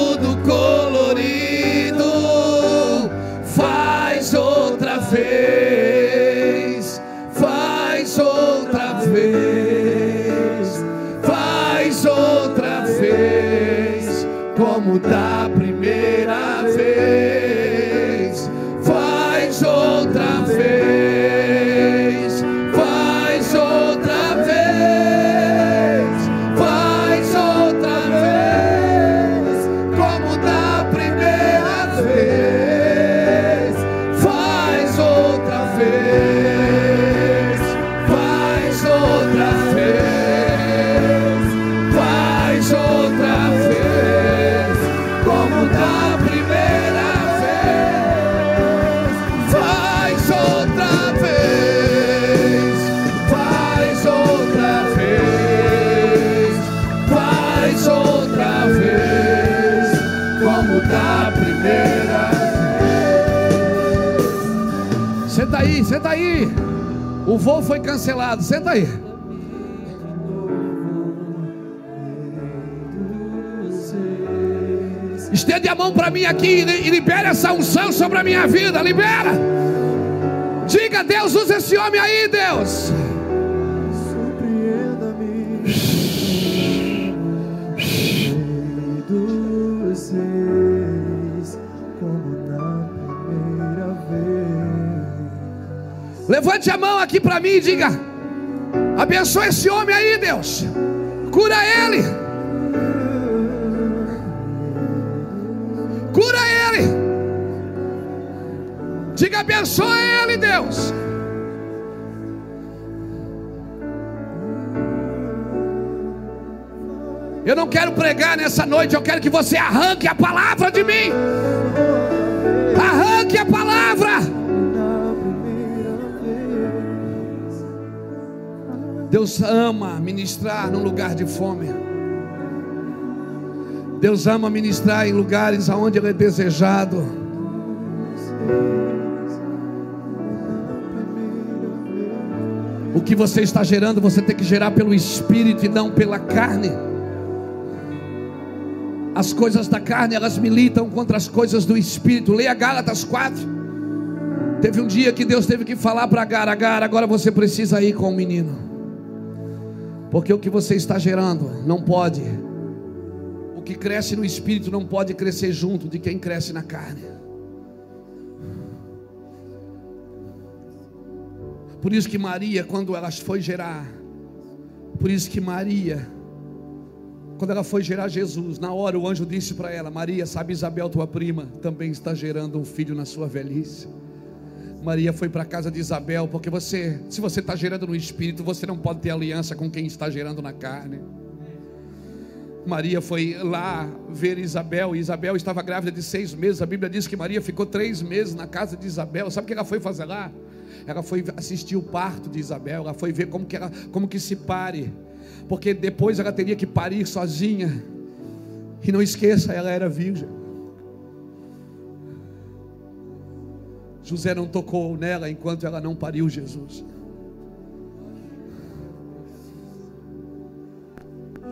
O voo foi cancelado, senta aí. Estende a mão para mim aqui e libera essa unção sobre a minha vida. Libera. Diga, Deus, usa esse homem aí, Deus. Levante a mão aqui para mim e diga: Abençoa esse homem aí, Deus. Cura ele. Cura ele. Diga: Abençoa ele, Deus. Eu não quero pregar nessa noite, eu quero que você arranque a palavra de mim. Arranque que a palavra. Deus ama ministrar num lugar de fome. Deus ama ministrar em lugares onde Ele é desejado. O que você está gerando, você tem que gerar pelo Espírito e não pela carne. As coisas da carne, elas militam contra as coisas do Espírito. Leia Gálatas 4. Teve um dia que Deus teve que falar para Agar, Agar, agora você precisa ir com o menino. Porque o que você está gerando não pode. O que cresce no espírito não pode crescer junto de quem cresce na carne. Por isso que Maria, quando ela foi gerar, por isso que Maria, quando ela foi gerar Jesus, na hora o anjo disse para ela: Maria, sabe Isabel, tua prima, também está gerando um filho na sua velhice. Maria foi para a casa de Isabel, porque você, se você está gerando no espírito, você não pode ter aliança com quem está gerando na carne. Maria foi lá ver Isabel, e Isabel estava grávida de seis meses. A Bíblia diz que Maria ficou três meses na casa de Isabel. Sabe o que ela foi fazer lá? Ela foi assistir o parto de Isabel, ela foi ver como que, ela, como que se pare, porque depois ela teria que parir sozinha. E não esqueça, ela era virgem. José não tocou nela enquanto ela não pariu Jesus.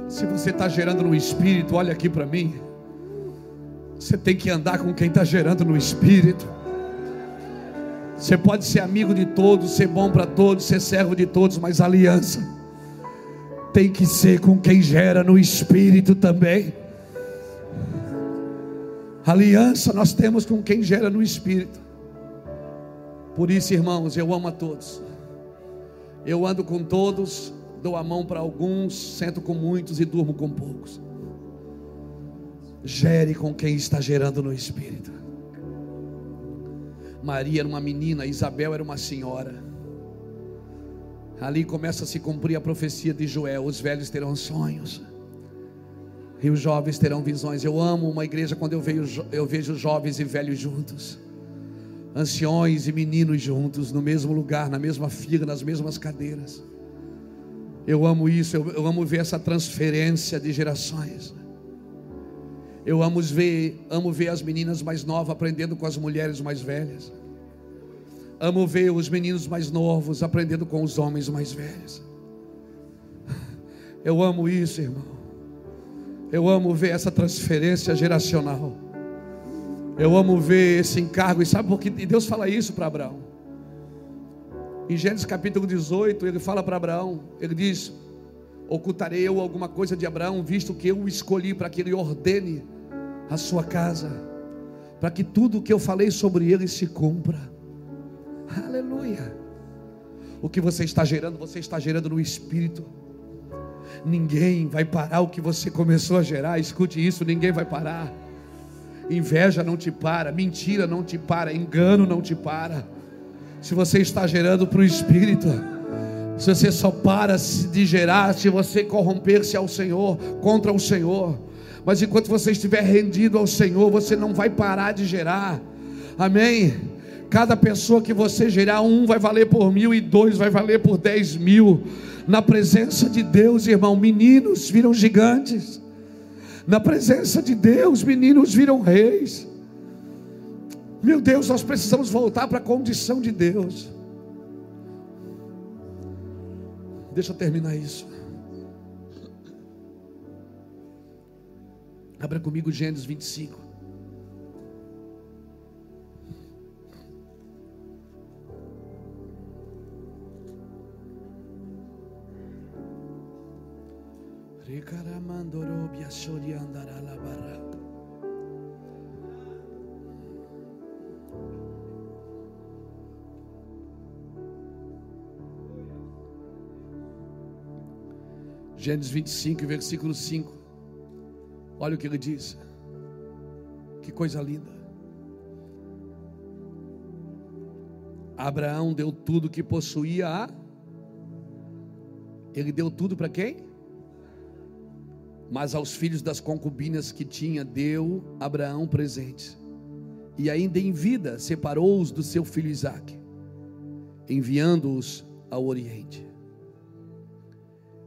Se você está gerando no espírito, olha aqui para mim. Você tem que andar com quem está gerando no espírito. Você pode ser amigo de todos, ser bom para todos, ser servo de todos, mas aliança tem que ser com quem gera no espírito também. Aliança nós temos com quem gera no espírito. Por isso, irmãos, eu amo a todos. Eu ando com todos, dou a mão para alguns, sento com muitos e durmo com poucos. Gere com quem está gerando no espírito. Maria era uma menina, Isabel era uma senhora. Ali começa a se cumprir a profecia de Joel: os velhos terão sonhos. E os jovens terão visões. Eu amo uma igreja quando eu vejo, eu vejo jovens e velhos juntos anciões e meninos juntos, no mesmo lugar, na mesma fila, nas mesmas cadeiras. Eu amo isso, eu, eu, amo ver essa transferência de gerações. Eu amo ver, amo ver as meninas mais novas aprendendo com as mulheres mais velhas. Amo ver os meninos mais novos aprendendo com os homens mais velhos. Eu amo isso, irmão. Eu amo ver essa transferência geracional. Eu amo ver esse encargo. E sabe por que Deus fala isso para Abraão? Em Gênesis capítulo 18, ele fala para Abraão: Ele diz: Ocultarei eu alguma coisa de Abraão, visto que eu o escolhi para que ele ordene a sua casa, para que tudo o que eu falei sobre ele se cumpra. Aleluia. O que você está gerando, você está gerando no espírito. Ninguém vai parar o que você começou a gerar. Escute isso: ninguém vai parar. Inveja não te para, mentira não te para, engano não te para. Se você está gerando para o Espírito, se você só para de gerar, se você corromper-se ao Senhor, contra o Senhor. Mas enquanto você estiver rendido ao Senhor, você não vai parar de gerar. Amém? Cada pessoa que você gerar, um vai valer por mil e dois vai valer por dez mil. Na presença de Deus, irmão, meninos viram gigantes. Na presença de Deus, meninos viram reis. Meu Deus, nós precisamos voltar para a condição de Deus. Deixa eu terminar isso. Abra comigo Gênesis 25. Gênesis 25, versículo 5. Olha o que ele diz. Que coisa linda. Abraão deu tudo que possuía a. Ele deu tudo para quem? Mas aos filhos das concubinas que tinha, deu Abraão presentes. e ainda em vida separou-os do seu filho Isaque, enviando-os ao Oriente.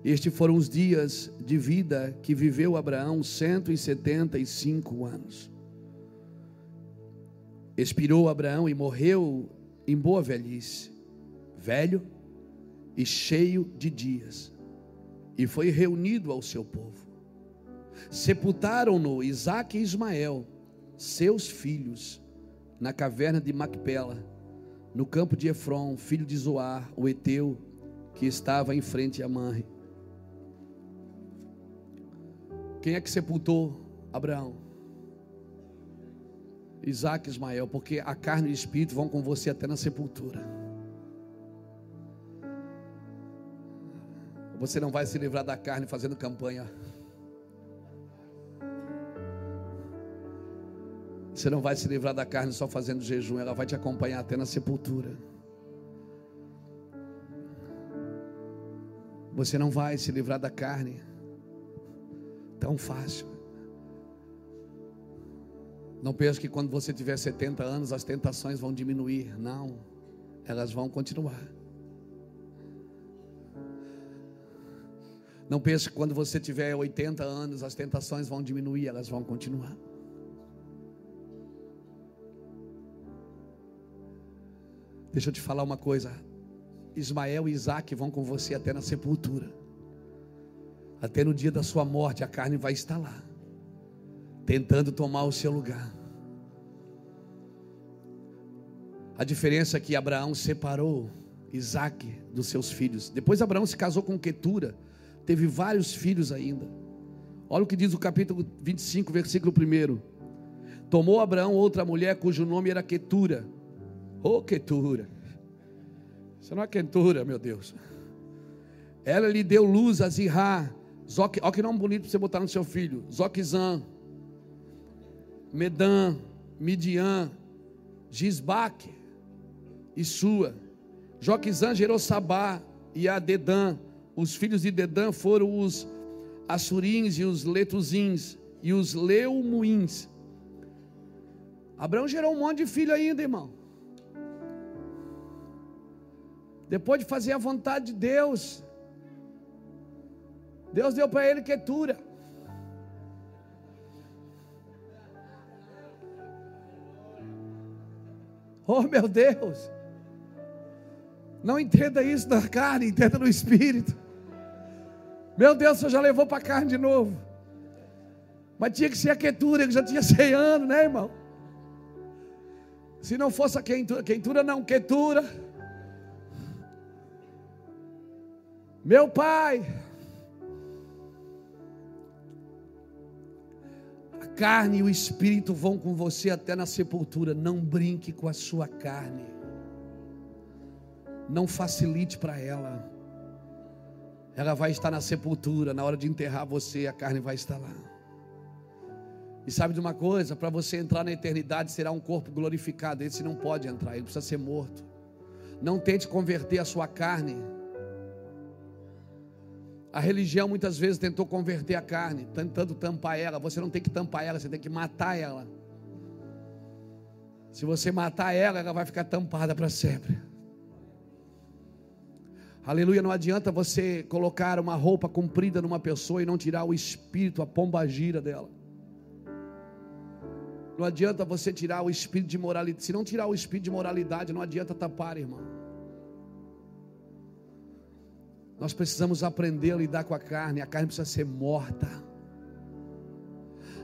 Estes foram os dias de vida que viveu Abraão, 175 anos. Expirou Abraão e morreu em boa velhice, velho e cheio de dias, e foi reunido ao seu povo. Sepultaram-no Isaque e Ismael, seus filhos, na caverna de Macpela, no campo de Efron, filho de Zoar, o Eteu, que estava em frente a Manre. Quem é que sepultou Abraão? Isaac e Ismael, porque a carne e o espírito vão com você até na sepultura. Você não vai se livrar da carne fazendo campanha. Você não vai se livrar da carne só fazendo jejum, ela vai te acompanhar até na sepultura. Você não vai se livrar da carne tão fácil. Não pense que quando você tiver 70 anos as tentações vão diminuir. Não, elas vão continuar. Não pense que quando você tiver 80 anos as tentações vão diminuir, elas vão continuar. Deixa eu te falar uma coisa. Ismael e Isaac vão com você até na sepultura. Até no dia da sua morte, a carne vai estar lá, tentando tomar o seu lugar. A diferença é que Abraão separou Isaac dos seus filhos. Depois Abraão se casou com Ketura, teve vários filhos ainda. Olha o que diz o capítulo 25, versículo 1. Tomou Abraão outra mulher cujo nome era Ketura Ô oh, quentura. Isso não é quentura, meu Deus. Ela lhe deu luz a Zirá. Olha que nome bonito para você botar no seu filho. Zoquizã. Medan. Midian. Gisbaque. E sua. Joquizã gerou Sabá e a. Os filhos de Dedã foram os Assurins e os Letuzins e os Leumuins. Abraão gerou um monte de filho ainda, irmão. Depois de fazer a vontade de Deus, Deus deu para ele quietura. Oh meu Deus, não entenda isso na carne, entenda no espírito. Meu Deus, você já levou para a carne de novo. Mas tinha que ser a quietura, que já tinha 100 anos, né, irmão? Se não fosse a quentura, quentura não, quietura. Meu pai, a carne e o espírito vão com você até na sepultura. Não brinque com a sua carne. Não facilite para ela. Ela vai estar na sepultura. Na hora de enterrar você, a carne vai estar lá. E sabe de uma coisa? Para você entrar na eternidade será um corpo glorificado. Esse não pode entrar, ele precisa ser morto. Não tente converter a sua carne a religião muitas vezes tentou converter a carne, tentando tampar ela. Você não tem que tampar ela, você tem que matar ela. Se você matar ela, ela vai ficar tampada para sempre. Aleluia, não adianta você colocar uma roupa comprida numa pessoa e não tirar o espírito, a pomba gira dela. Não adianta você tirar o espírito de moralidade. Se não tirar o espírito de moralidade, não adianta tapar, irmão. Nós precisamos aprender a lidar com a carne. A carne precisa ser morta.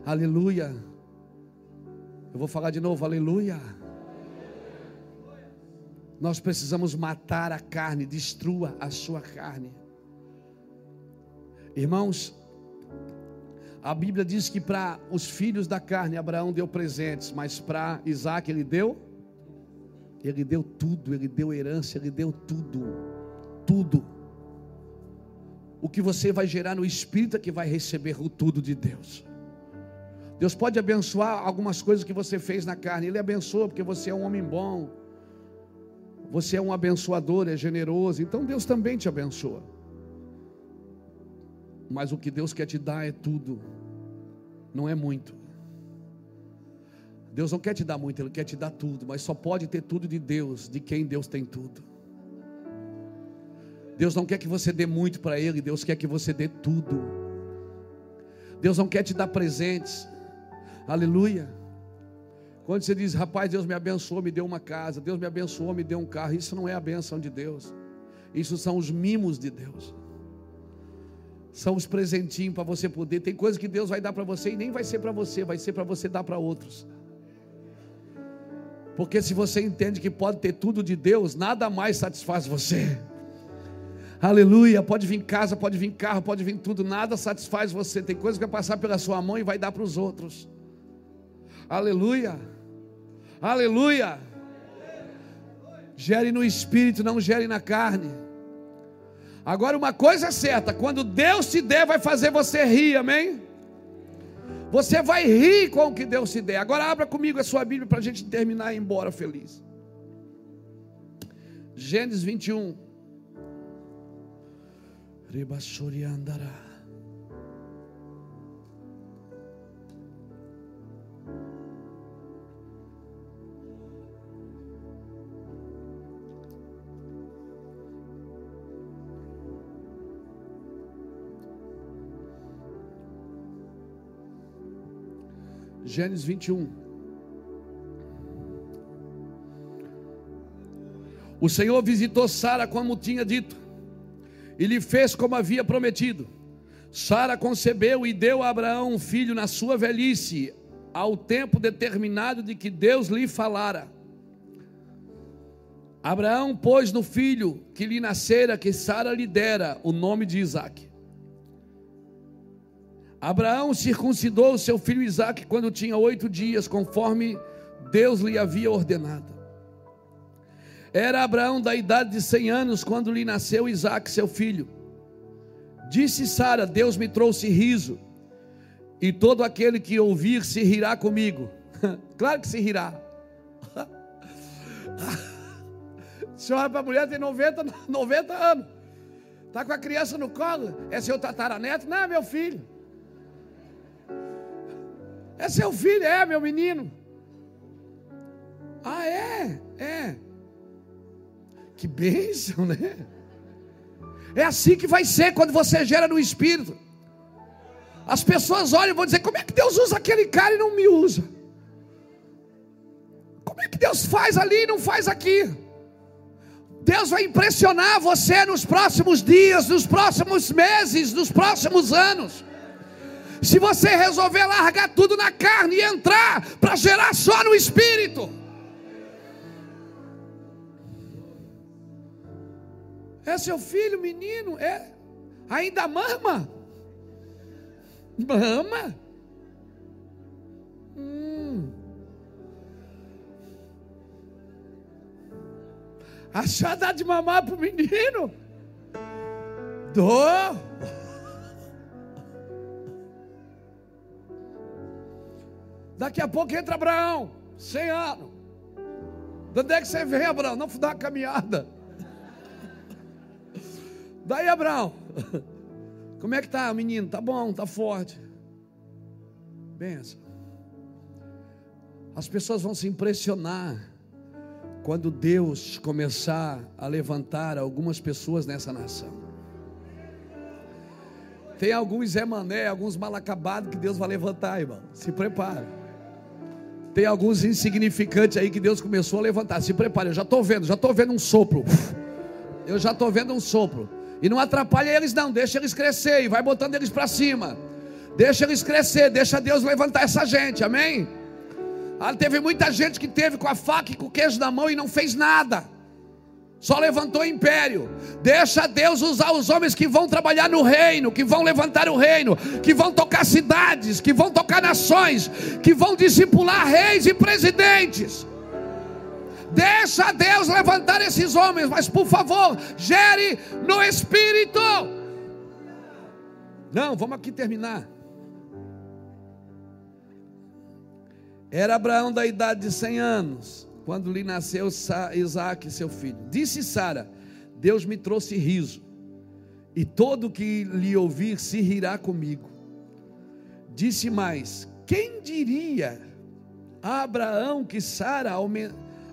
Aleluia. Eu vou falar de novo, aleluia. Nós precisamos matar a carne, destrua a sua carne. Irmãos, a Bíblia diz que para os filhos da carne Abraão deu presentes, mas para Isaac ele deu, ele deu tudo, ele deu herança, ele deu tudo, tudo o que você vai gerar no espírito é que vai receber o tudo de Deus. Deus pode abençoar algumas coisas que você fez na carne, Ele abençoa porque você é um homem bom, você é um abençoador, é generoso, então Deus também te abençoa. Mas o que Deus quer te dar é tudo, não é muito. Deus não quer te dar muito, Ele quer te dar tudo, mas só pode ter tudo de Deus, de quem Deus tem tudo. Deus não quer que você dê muito para Ele, Deus quer que você dê tudo. Deus não quer te dar presentes, aleluia. Quando você diz, rapaz, Deus me abençoou, me deu uma casa, Deus me abençoou, me deu um carro, isso não é a benção de Deus, isso são os mimos de Deus, são os presentinhos para você poder. Tem coisas que Deus vai dar para você e nem vai ser para você, vai ser para você dar para outros. Porque se você entende que pode ter tudo de Deus, nada mais satisfaz você. Aleluia, pode vir casa, pode vir carro, pode vir tudo, nada satisfaz você. Tem coisa que vai passar pela sua mão e vai dar para os outros. Aleluia. Aleluia. Gere no espírito, não gere na carne. Agora uma coisa é certa, quando Deus te der, vai fazer você rir, amém? Você vai rir com o que Deus te der. Agora abra comigo a sua Bíblia para a gente terminar e ir embora feliz. Gênesis 21. Ribassoriandará. Gênesis 21. O Senhor visitou Sara como tinha dito, e lhe fez como havia prometido. Sara concebeu e deu a Abraão um filho na sua velhice, ao tempo determinado de que Deus lhe falara. Abraão pôs no filho que lhe nascera, que Sara lhe dera, o nome de Isaque. Abraão circuncidou seu filho Isaque quando tinha oito dias, conforme Deus lhe havia ordenado. Era Abraão da idade de cem anos quando lhe nasceu Isaque, seu filho. Disse Sara: Deus me trouxe riso, e todo aquele que ouvir se rirá comigo. claro que se rirá. Senhor olha para a mulher, tem 90, 90 anos. Está com a criança no colo. É seu tataraneto? Não, é meu filho. É seu filho? É, meu menino. Ah, é? É. Que bênção, né? É assim que vai ser quando você gera no Espírito. As pessoas olham e vão dizer: como é que Deus usa aquele cara e não me usa? Como é que Deus faz ali e não faz aqui? Deus vai impressionar você nos próximos dias, nos próximos meses, nos próximos anos. Se você resolver largar tudo na carne e entrar para gerar só no espírito. É seu filho, menino, é ainda mama? Mama? Hum. Achar dar de mamar pro menino? Dou. Daqui a pouco entra Abraão, 100 anos. De onde é que você vem, Abraão? Não dar uma caminhada. Daí, Abraão, como é que tá, menino? Tá bom, tá forte. Benção. As pessoas vão se impressionar quando Deus começar a levantar algumas pessoas nessa nação. Tem alguns Zé Mané, alguns mal acabados que Deus vai levantar, irmão. Se prepara. Tem alguns insignificantes aí que Deus começou a levantar. Se prepare, eu já estou vendo, já estou vendo um sopro. Eu já estou vendo um sopro. E não atrapalha eles, não. Deixa eles crescer e vai botando eles para cima. Deixa eles crescer, deixa Deus levantar essa gente, amém? Ah, teve muita gente que teve com a faca e com o queijo na mão e não fez nada só levantou império. Deixa Deus usar os homens que vão trabalhar no reino, que vão levantar o reino, que vão tocar cidades, que vão tocar nações, que vão discipular reis e presidentes. Deixa Deus levantar esses homens, mas por favor, gere no espírito. Não, vamos aqui terminar. Era Abraão da idade de 100 anos quando lhe nasceu Isaac, seu filho. Disse Sara: Deus me trouxe riso, e todo que lhe ouvir se rirá comigo. Disse mais: Quem diria? a Abraão que Sara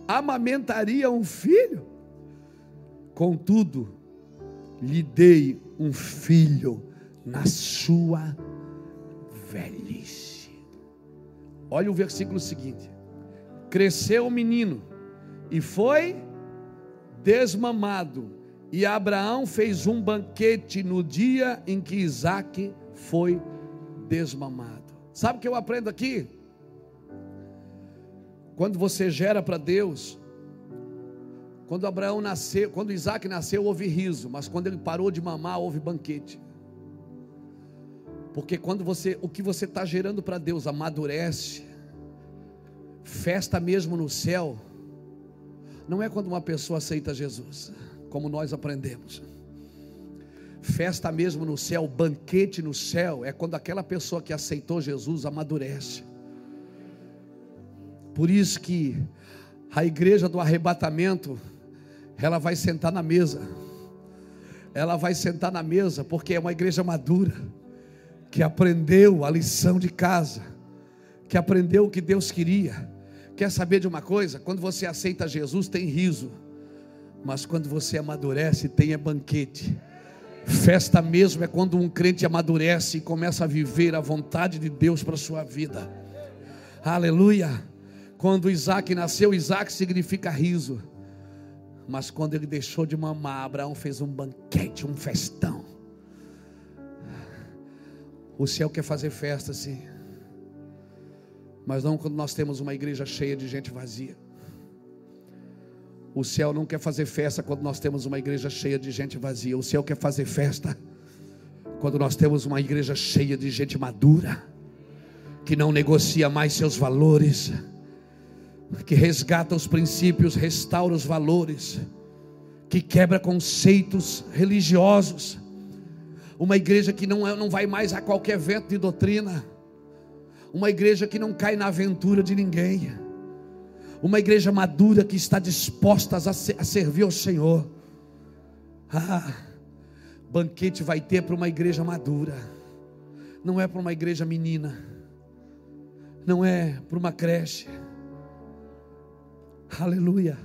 amamentaria um filho. Contudo, lhe dei um filho na sua velhice. Olha o versículo seguinte: Cresceu o menino e foi desmamado, e Abraão fez um banquete no dia em que Isaac foi desmamado. Sabe o que eu aprendo aqui? Quando você gera para Deus, quando Abraão nasceu, quando Isaac nasceu, houve riso, mas quando ele parou de mamar, houve banquete. Porque quando você, o que você está gerando para Deus amadurece, festa mesmo no céu, não é quando uma pessoa aceita Jesus, como nós aprendemos. Festa mesmo no céu, banquete no céu, é quando aquela pessoa que aceitou Jesus amadurece. Por isso que a igreja do arrebatamento, ela vai sentar na mesa. Ela vai sentar na mesa porque é uma igreja madura, que aprendeu a lição de casa, que aprendeu o que Deus queria. Quer saber de uma coisa? Quando você aceita Jesus, tem riso, mas quando você amadurece, tem é banquete. Festa mesmo é quando um crente amadurece e começa a viver a vontade de Deus para sua vida. Aleluia. Quando Isaac nasceu, Isaac significa riso. Mas quando ele deixou de mamar, Abraão fez um banquete, um festão. O céu quer fazer festa, sim. Mas não quando nós temos uma igreja cheia de gente vazia. O céu não quer fazer festa quando nós temos uma igreja cheia de gente vazia. O céu quer fazer festa quando nós temos uma igreja cheia de gente madura, que não negocia mais seus valores que resgata os princípios, restaura os valores, que quebra conceitos religiosos. Uma igreja que não, é, não vai mais a qualquer vento de doutrina. Uma igreja que não cai na aventura de ninguém. Uma igreja madura que está disposta a, a servir ao Senhor. Ah, banquete vai ter para uma igreja madura. Não é para uma igreja menina. Não é para uma creche Aleluia.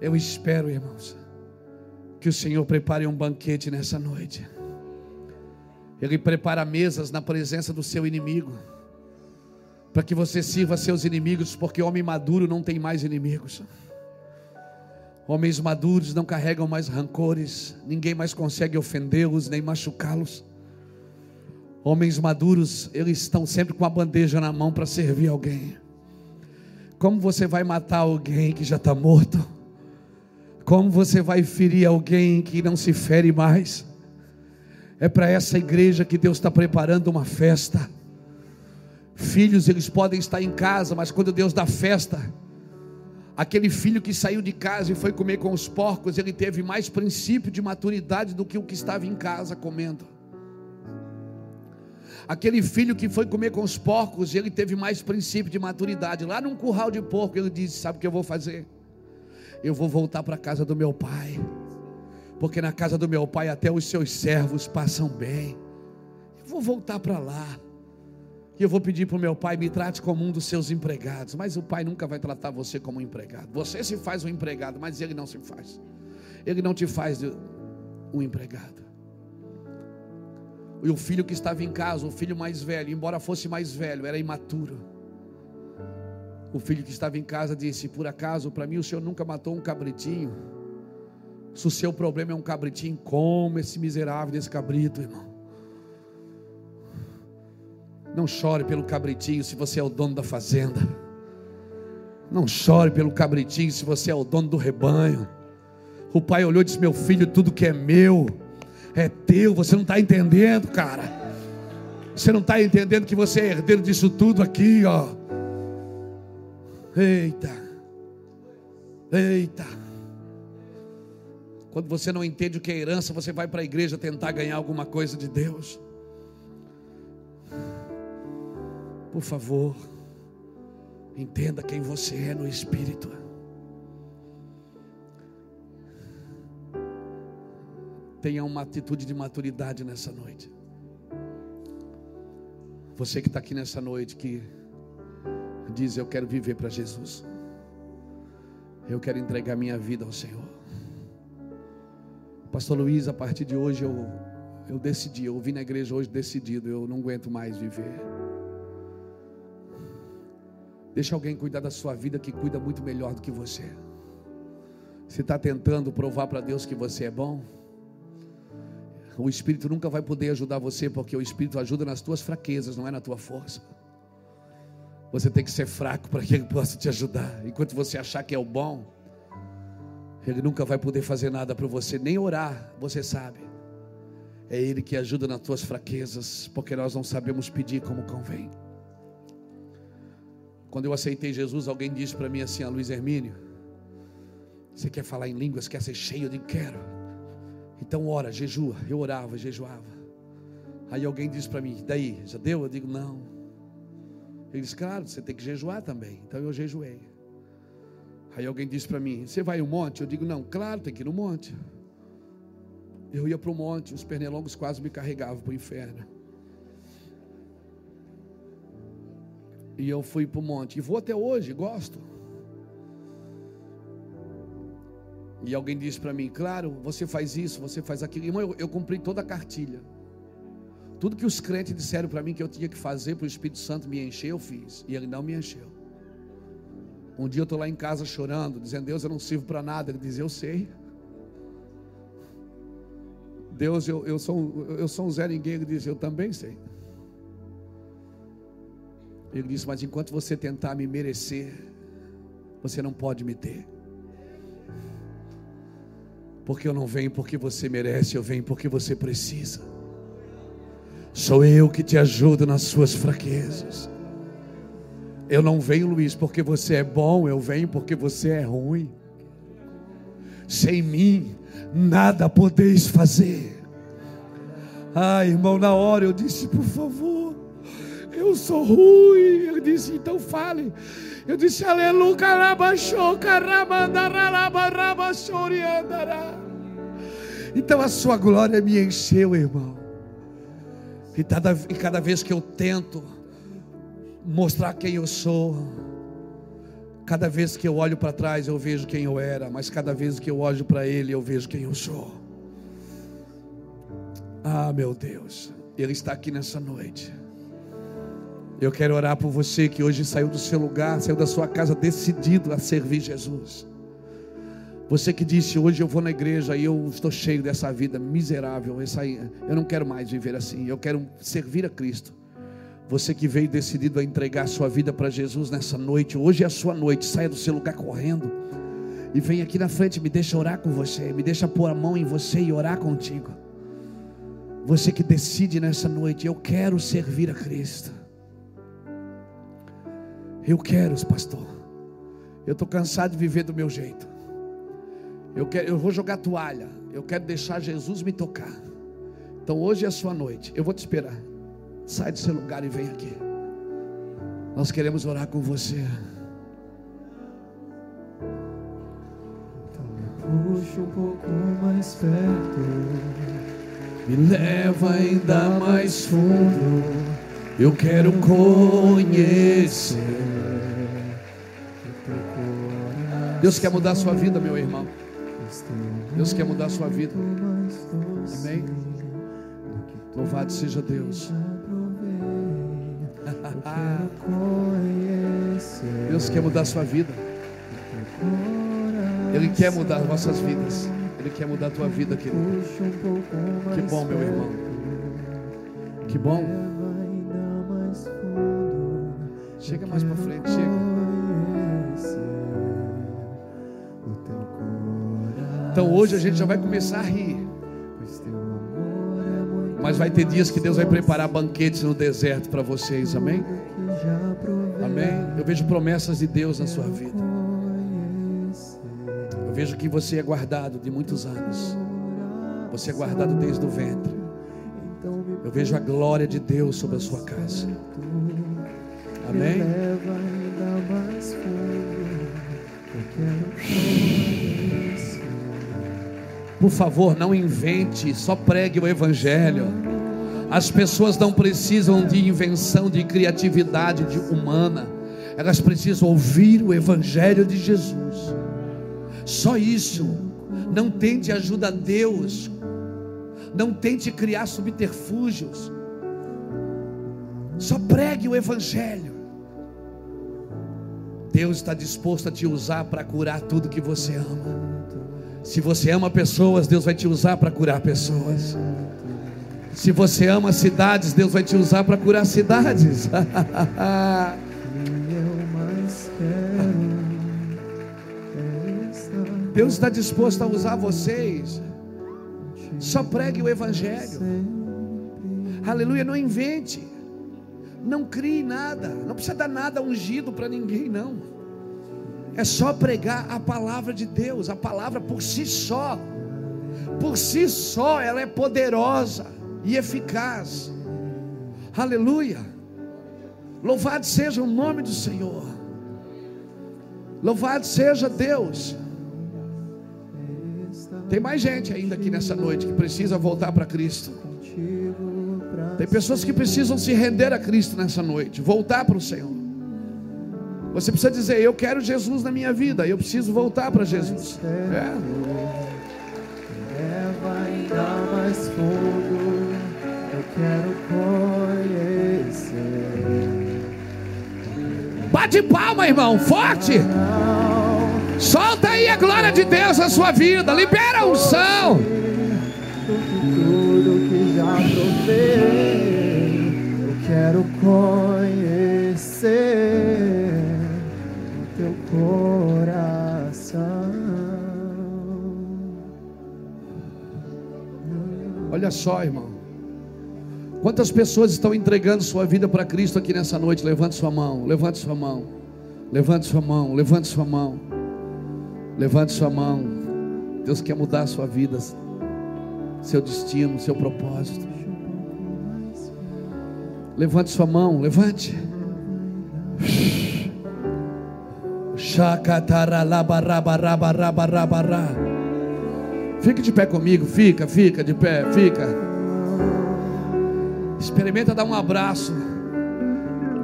Eu espero, irmãos, que o Senhor prepare um banquete nessa noite. Ele prepara mesas na presença do seu inimigo, para que você sirva seus inimigos, porque homem maduro não tem mais inimigos. Homens maduros não carregam mais rancores, ninguém mais consegue ofendê-los nem machucá-los. Homens maduros, eles estão sempre com a bandeja na mão para servir alguém. Como você vai matar alguém que já está morto? Como você vai ferir alguém que não se fere mais? É para essa igreja que Deus está preparando uma festa. Filhos, eles podem estar em casa, mas quando Deus dá festa, aquele filho que saiu de casa e foi comer com os porcos, ele teve mais princípio de maturidade do que o que estava em casa comendo. Aquele filho que foi comer com os porcos, ele teve mais princípio de maturidade. Lá num curral de porco, ele disse: Sabe o que eu vou fazer? Eu vou voltar para a casa do meu pai, porque na casa do meu pai até os seus servos passam bem. Eu vou voltar para lá. E eu vou pedir para o meu pai, me trate como um dos seus empregados. Mas o pai nunca vai tratar você como um empregado. Você se faz um empregado, mas ele não se faz. Ele não te faz um empregado. E o filho que estava em casa, o filho mais velho, embora fosse mais velho, era imaturo. O filho que estava em casa disse: Por acaso, para mim, o senhor nunca matou um cabritinho? Se o seu problema é um cabritinho, como esse miserável desse cabrito, irmão. Não chore pelo cabritinho se você é o dono da fazenda. Não chore pelo cabritinho se você é o dono do rebanho. O pai olhou e disse: Meu filho, tudo que é meu é teu. Você não está entendendo, cara. Você não está entendendo que você é herdeiro disso tudo aqui, ó. Eita, eita. Quando você não entende o que é herança, você vai para a igreja tentar ganhar alguma coisa de Deus. Por favor, entenda quem você é no Espírito. Tenha uma atitude de maturidade nessa noite. Você que está aqui nessa noite, que diz: Eu quero viver para Jesus. Eu quero entregar minha vida ao Senhor. Pastor Luiz, a partir de hoje eu, eu decidi, eu vim na igreja hoje decidido, eu não aguento mais viver. Deixa alguém cuidar da sua vida que cuida muito melhor do que você. Você está tentando provar para Deus que você é bom? O Espírito nunca vai poder ajudar você, porque o Espírito ajuda nas tuas fraquezas, não é na tua força. Você tem que ser fraco para que Ele possa te ajudar. Enquanto você achar que é o bom, Ele nunca vai poder fazer nada para você, nem orar, você sabe. É Ele que ajuda nas tuas fraquezas, porque nós não sabemos pedir como convém. Quando eu aceitei Jesus, alguém disse para mim assim, a Luiz Hermínio, você quer falar em línguas, quer ser cheio? Digo, quero. Então ora, jejua. Eu orava, jejuava. Aí alguém disse para mim, daí, já deu? Eu digo, não. Ele disse, claro, você tem que jejuar também. Então eu jejuei. Aí alguém disse para mim, você vai ao monte? Eu digo, não, claro, tem que ir no monte. Eu ia para o monte, os pernilongos quase me carregavam para o inferno. E eu fui para o monte. E vou até hoje, gosto. E alguém disse para mim, claro, você faz isso, você faz aquilo. Irmão, eu, eu cumpri toda a cartilha. Tudo que os crentes disseram para mim que eu tinha que fazer para o Espírito Santo me encher, eu fiz. E ele não me encheu. Um dia eu estou lá em casa chorando, dizendo, Deus, eu não sirvo para nada. Ele diz, eu sei. Deus, eu, eu, sou, eu sou um Zé Ninguém. Ele diz, eu também sei. Ele disse, mas enquanto você tentar me merecer, você não pode me ter. Porque eu não venho porque você merece, eu venho porque você precisa. Sou eu que te ajudo nas suas fraquezas. Eu não venho, Luiz, porque você é bom, eu venho porque você é ruim. Sem mim, nada podeis fazer. Ah, irmão, na hora eu disse, por favor, eu sou ruim. Ele disse, então fale. Eu disse, aleluia. Então a sua glória me encheu, irmão. E cada, e cada vez que eu tento mostrar quem eu sou, cada vez que eu olho para trás eu vejo quem eu era, mas cada vez que eu olho para Ele eu vejo quem eu sou. Ah, meu Deus, Ele está aqui nessa noite. Eu quero orar por você que hoje saiu do seu lugar, saiu da sua casa decidido a servir Jesus. Você que disse hoje eu vou na igreja e eu estou cheio dessa vida miserável, essa, eu não quero mais viver assim, eu quero servir a Cristo. Você que veio decidido a entregar sua vida para Jesus nessa noite, hoje é a sua noite, saia do seu lugar correndo e vem aqui na frente, me deixa orar com você, me deixa pôr a mão em você e orar contigo. Você que decide nessa noite, eu quero servir a Cristo. Eu quero, pastor. Eu estou cansado de viver do meu jeito. Eu, quero, eu vou jogar toalha. Eu quero deixar Jesus me tocar. Então hoje é a sua noite. Eu vou te esperar. Sai do seu lugar e vem aqui. Nós queremos orar com você. Então puxa um pouco mais perto. Me leva ainda mais fundo. Eu quero conhecer. Deus quer mudar a sua vida, meu irmão. Deus quer mudar a sua vida. Amém? Louvado seja Deus. Deus quer mudar a sua vida. Ele quer mudar as nossas vidas. Ele quer mudar a tua vida, querido. Que bom, meu irmão. Que bom. Chega mais para frente, chega. Então hoje a gente já vai começar a rir. Mas vai ter dias que Deus vai preparar banquetes no deserto para vocês, amém? Amém. Eu vejo promessas de Deus na sua vida. Eu vejo que você é guardado de muitos anos. Você é guardado desde o ventre. Eu vejo a glória de Deus sobre a sua casa. Amém. Por favor, não invente, só pregue o Evangelho. As pessoas não precisam de invenção, de criatividade de humana. Elas precisam ouvir o Evangelho de Jesus. Só isso. Não tente ajuda a Deus. Não tente criar subterfúgios. Só pregue o Evangelho. Deus está disposto a te usar para curar tudo que você ama. Se você ama pessoas, Deus vai te usar para curar pessoas. Se você ama cidades, Deus vai te usar para curar cidades. Deus está disposto a usar vocês. Só pregue o Evangelho. Aleluia, não invente. Não crie nada. Não precisa dar nada ungido para ninguém, não. É só pregar a palavra de Deus. A palavra por si só. Por si só, ela é poderosa e eficaz. Aleluia. Louvado seja o nome do Senhor. Louvado seja Deus. Tem mais gente ainda aqui nessa noite que precisa voltar para Cristo. Tem pessoas que precisam se render a Cristo nessa noite, voltar para o Senhor. Você precisa dizer: Eu quero Jesus na minha vida, eu preciso voltar para Jesus. É. Leva ainda mais fundo, eu quero conhecer. Bate palma, irmão, forte. Solta aí a glória de Deus na sua vida. Libera a unção. Tudo que já provei, eu quero conhecer Olha só, irmão. Quantas pessoas estão entregando sua vida para Cristo aqui nessa noite? Levante sua mão, levante sua mão. Levante sua mão, levante sua mão. Levante sua mão. Deus quer mudar a sua vida, seu destino, seu propósito. Levante sua mão, levante. Chacataralabarabarabarabarabará. Fique de pé comigo, fica, fica de pé, fica. Experimenta dar um abraço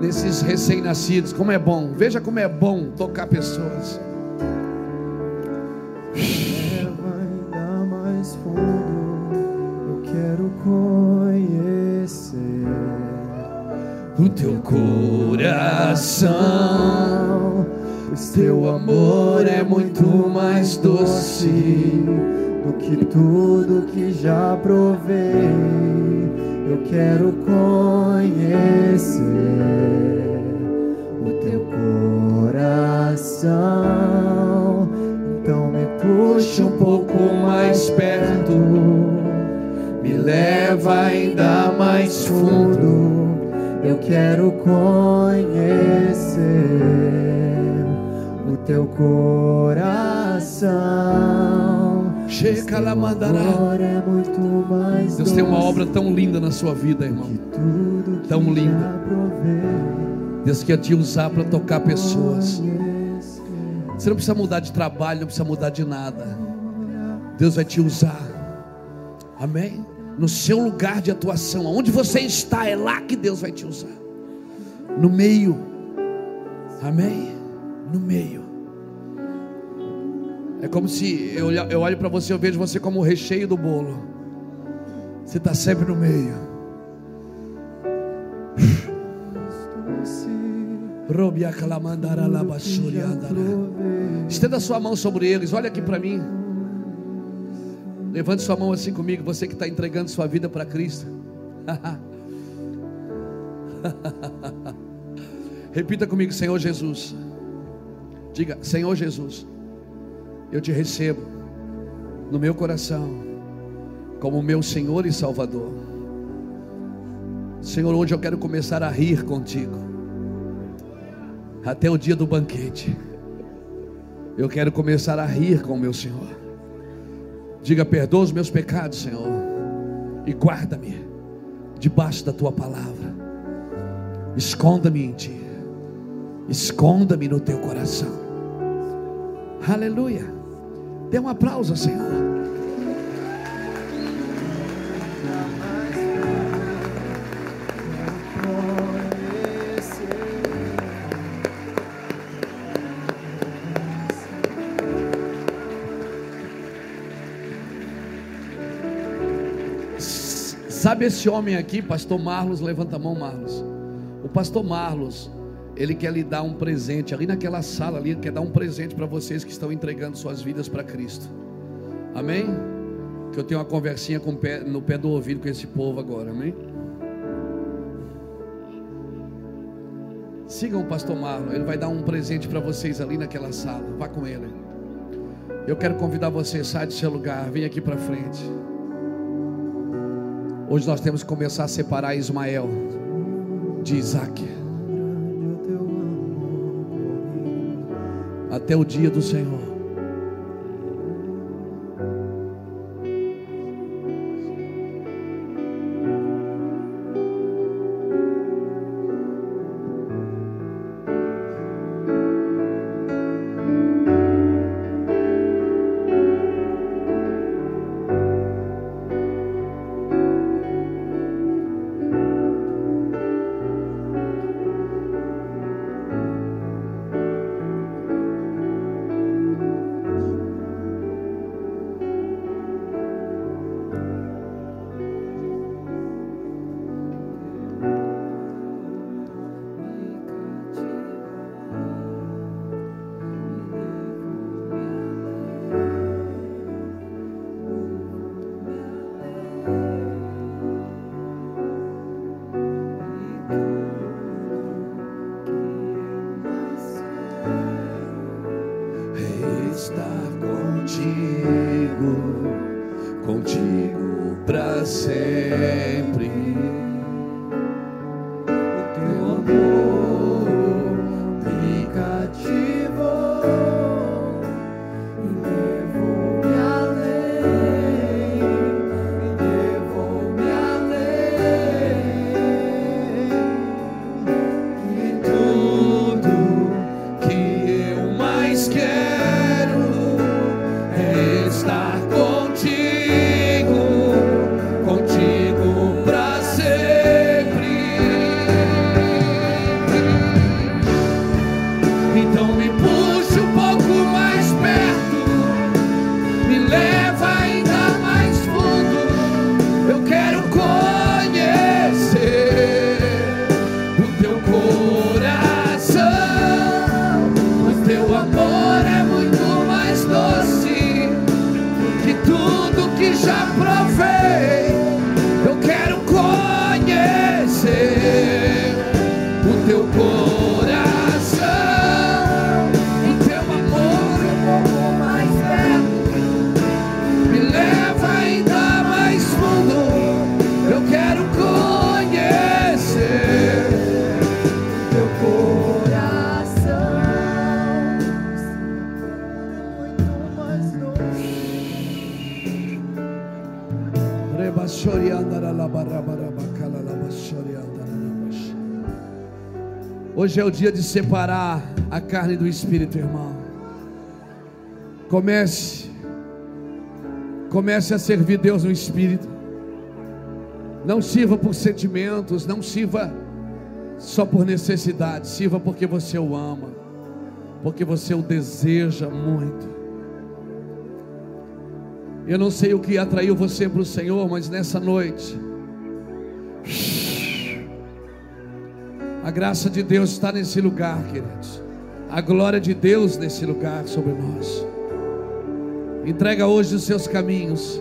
nesses recém-nascidos, como é bom. Veja como é bom tocar pessoas. Leva ainda mais fundo, eu quero conhecer o teu coração. Pois teu amor é muito mais doce do que tudo que já provei. Eu quero conhecer o teu coração. Então me puxa um pouco mais perto, me leva ainda mais fundo. Eu quero conhecer o teu coração. Deus tem uma obra tão linda na sua vida, irmão. tão linda. Deus quer te usar para tocar pessoas. Você não precisa mudar de trabalho, não precisa mudar de nada. Deus vai te usar. Amém? No seu lugar de atuação, onde você está, é lá que Deus vai te usar. No meio. Amém? No meio. É como se eu, eu olho para você, eu vejo você como o recheio do bolo. Você está sempre no meio. Estenda sua mão sobre eles, olha aqui para mim. Levante sua mão assim comigo, você que está entregando sua vida para Cristo. Repita comigo, Senhor Jesus. Diga, Senhor Jesus, eu te recebo no meu coração como meu Senhor e Salvador. Senhor, hoje eu quero começar a rir contigo até o dia do banquete. Eu quero começar a rir com o meu Senhor. Diga, perdoa os meus pecados, Senhor, e guarda-me debaixo da tua palavra. Esconda-me em ti, esconda-me no teu coração. Aleluia. Dê um aplauso Senhor. Sabe esse homem aqui, pastor Marlos? Levanta a mão, Marlos. O pastor Marlos, ele quer lhe dar um presente. Ali naquela sala ali, quer dar um presente para vocês que estão entregando suas vidas para Cristo. Amém? Que eu tenho uma conversinha pé, no pé do ouvido com esse povo agora, amém? Sigam o pastor Marlon, ele vai dar um presente para vocês ali naquela sala. Vá com ele. Eu quero convidar você, sai do seu lugar, vem aqui para frente. Hoje nós temos que começar a separar Ismael de Isaac. Até o dia do Senhor. Hoje é o dia de separar a carne do espírito, irmão. Comece, comece a servir Deus no espírito. Não sirva por sentimentos, não sirva só por necessidade, sirva porque você o ama, porque você o deseja muito. Eu não sei o que atraiu você para o Senhor, mas nessa noite, graça de Deus está nesse lugar, queridos. A glória de Deus nesse lugar sobre nós. Entrega hoje os seus caminhos.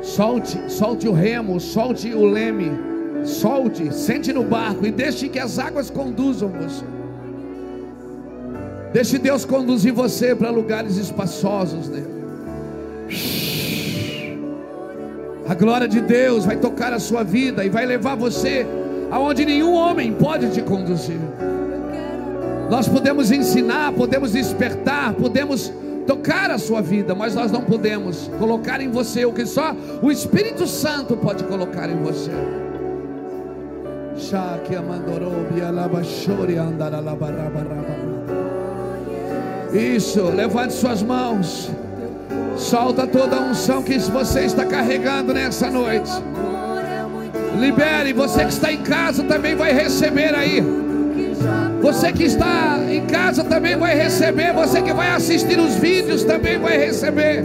Solte, solte o remo, solte o leme. Solte, sente no barco e deixe que as águas conduzam você. Deixe Deus conduzir você para lugares espaçosos nele. A glória de Deus vai tocar a sua vida e vai levar você aonde nenhum homem pode te conduzir. Nós podemos ensinar, podemos despertar, podemos tocar a sua vida, mas nós não podemos colocar em você o que só o Espírito Santo pode colocar em você. Isso, levante suas mãos. Solta toda a unção que você está carregando nessa noite. Libere, você que está em casa também vai receber aí. Você que está em casa também vai receber. Você que vai assistir os vídeos também vai receber.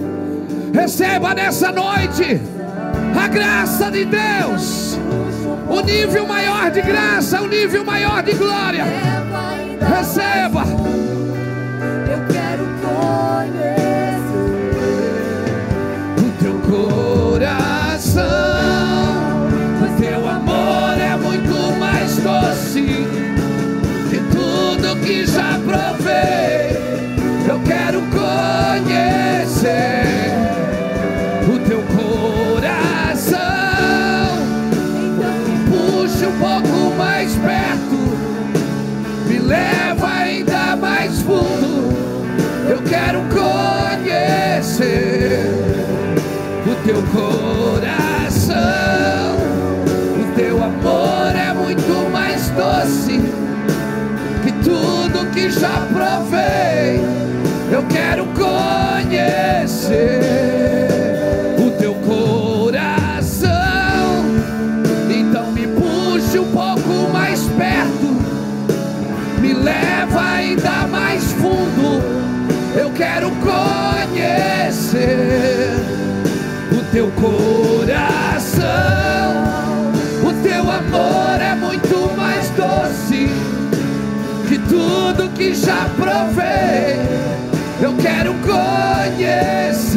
Receba nessa noite A graça de Deus, o nível maior de graça, o nível maior de glória. Receba. O teu coração. O teu amor é muito mais doce que tudo que já provei. Eu quero conhecer o teu coração. Então me puxe um pouco mais perto, me leva ainda mais fundo. Eu quero conhecer o teu coração. O teu amor é muito mais doce que tudo que já provei. Eu quero conhecer.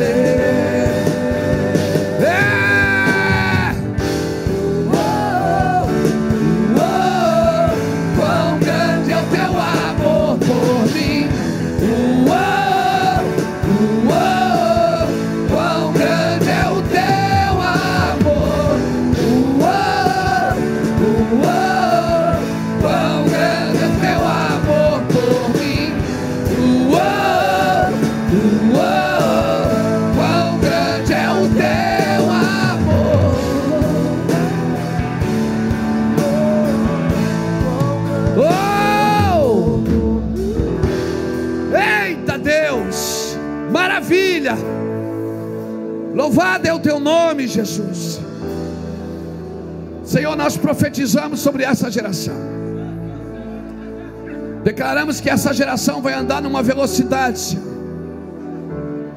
Nome, Jesus. Senhor, nós profetizamos sobre essa geração. Declaramos que essa geração vai andar numa velocidade, Senhor,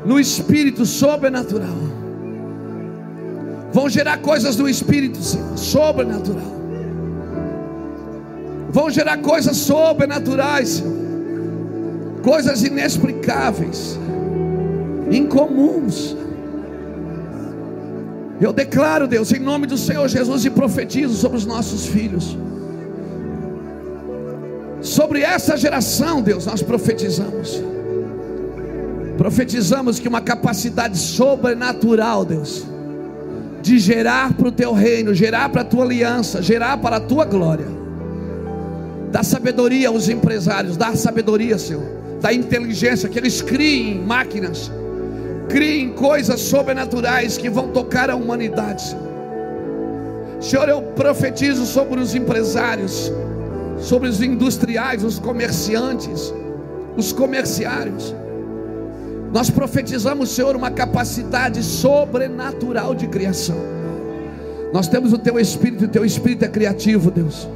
no espírito sobrenatural. Vão gerar coisas do espírito, Senhor, sobrenatural. Vão gerar coisas sobrenaturais, Senhor. Coisas inexplicáveis, incomuns. Eu declaro, Deus, em nome do Senhor Jesus, e profetizo sobre os nossos filhos. Sobre essa geração, Deus, nós profetizamos. Profetizamos que uma capacidade sobrenatural, Deus, de gerar para o teu reino, gerar para a tua aliança, gerar para a tua glória. Dá sabedoria aos empresários, dá sabedoria, Senhor. Dá inteligência, que eles criem máquinas, criem coisas sobrenaturais que vão tocar a humanidade, Senhor. Senhor, eu profetizo sobre os empresários, sobre os industriais, os comerciantes, os comerciários. Nós profetizamos, Senhor, uma capacidade sobrenatural de criação. Nós temos o teu espírito, o teu espírito é criativo, Deus.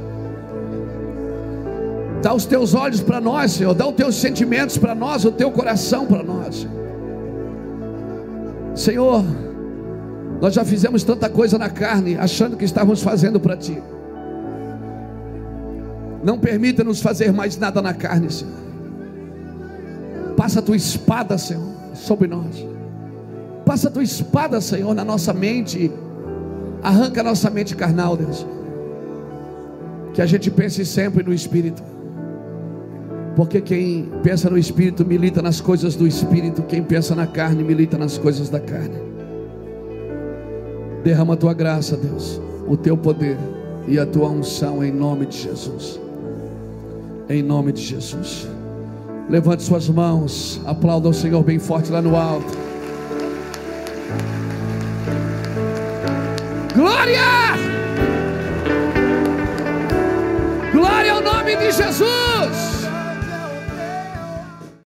Dá os teus olhos para nós, Senhor. Dá os teus sentimentos para nós, o teu coração para nós. Senhor, nós já fizemos tanta coisa na carne, achando que estávamos fazendo para ti. Não permita-nos fazer mais nada na carne, Senhor. Passa a tua espada, Senhor, sobre nós. Passa a tua espada, Senhor, na nossa mente. Arranca a nossa mente carnal, Deus. Que a gente pense sempre no Espírito. Porque quem pensa no Espírito milita nas coisas do Espírito. Quem pensa na carne milita nas coisas da carne. Derrama a tua graça, Deus. O teu poder e a tua unção em nome de Jesus. Em nome de Jesus. Levante suas mãos. Aplauda o Senhor bem forte lá no alto. Glória! Glória ao nome de Jesus!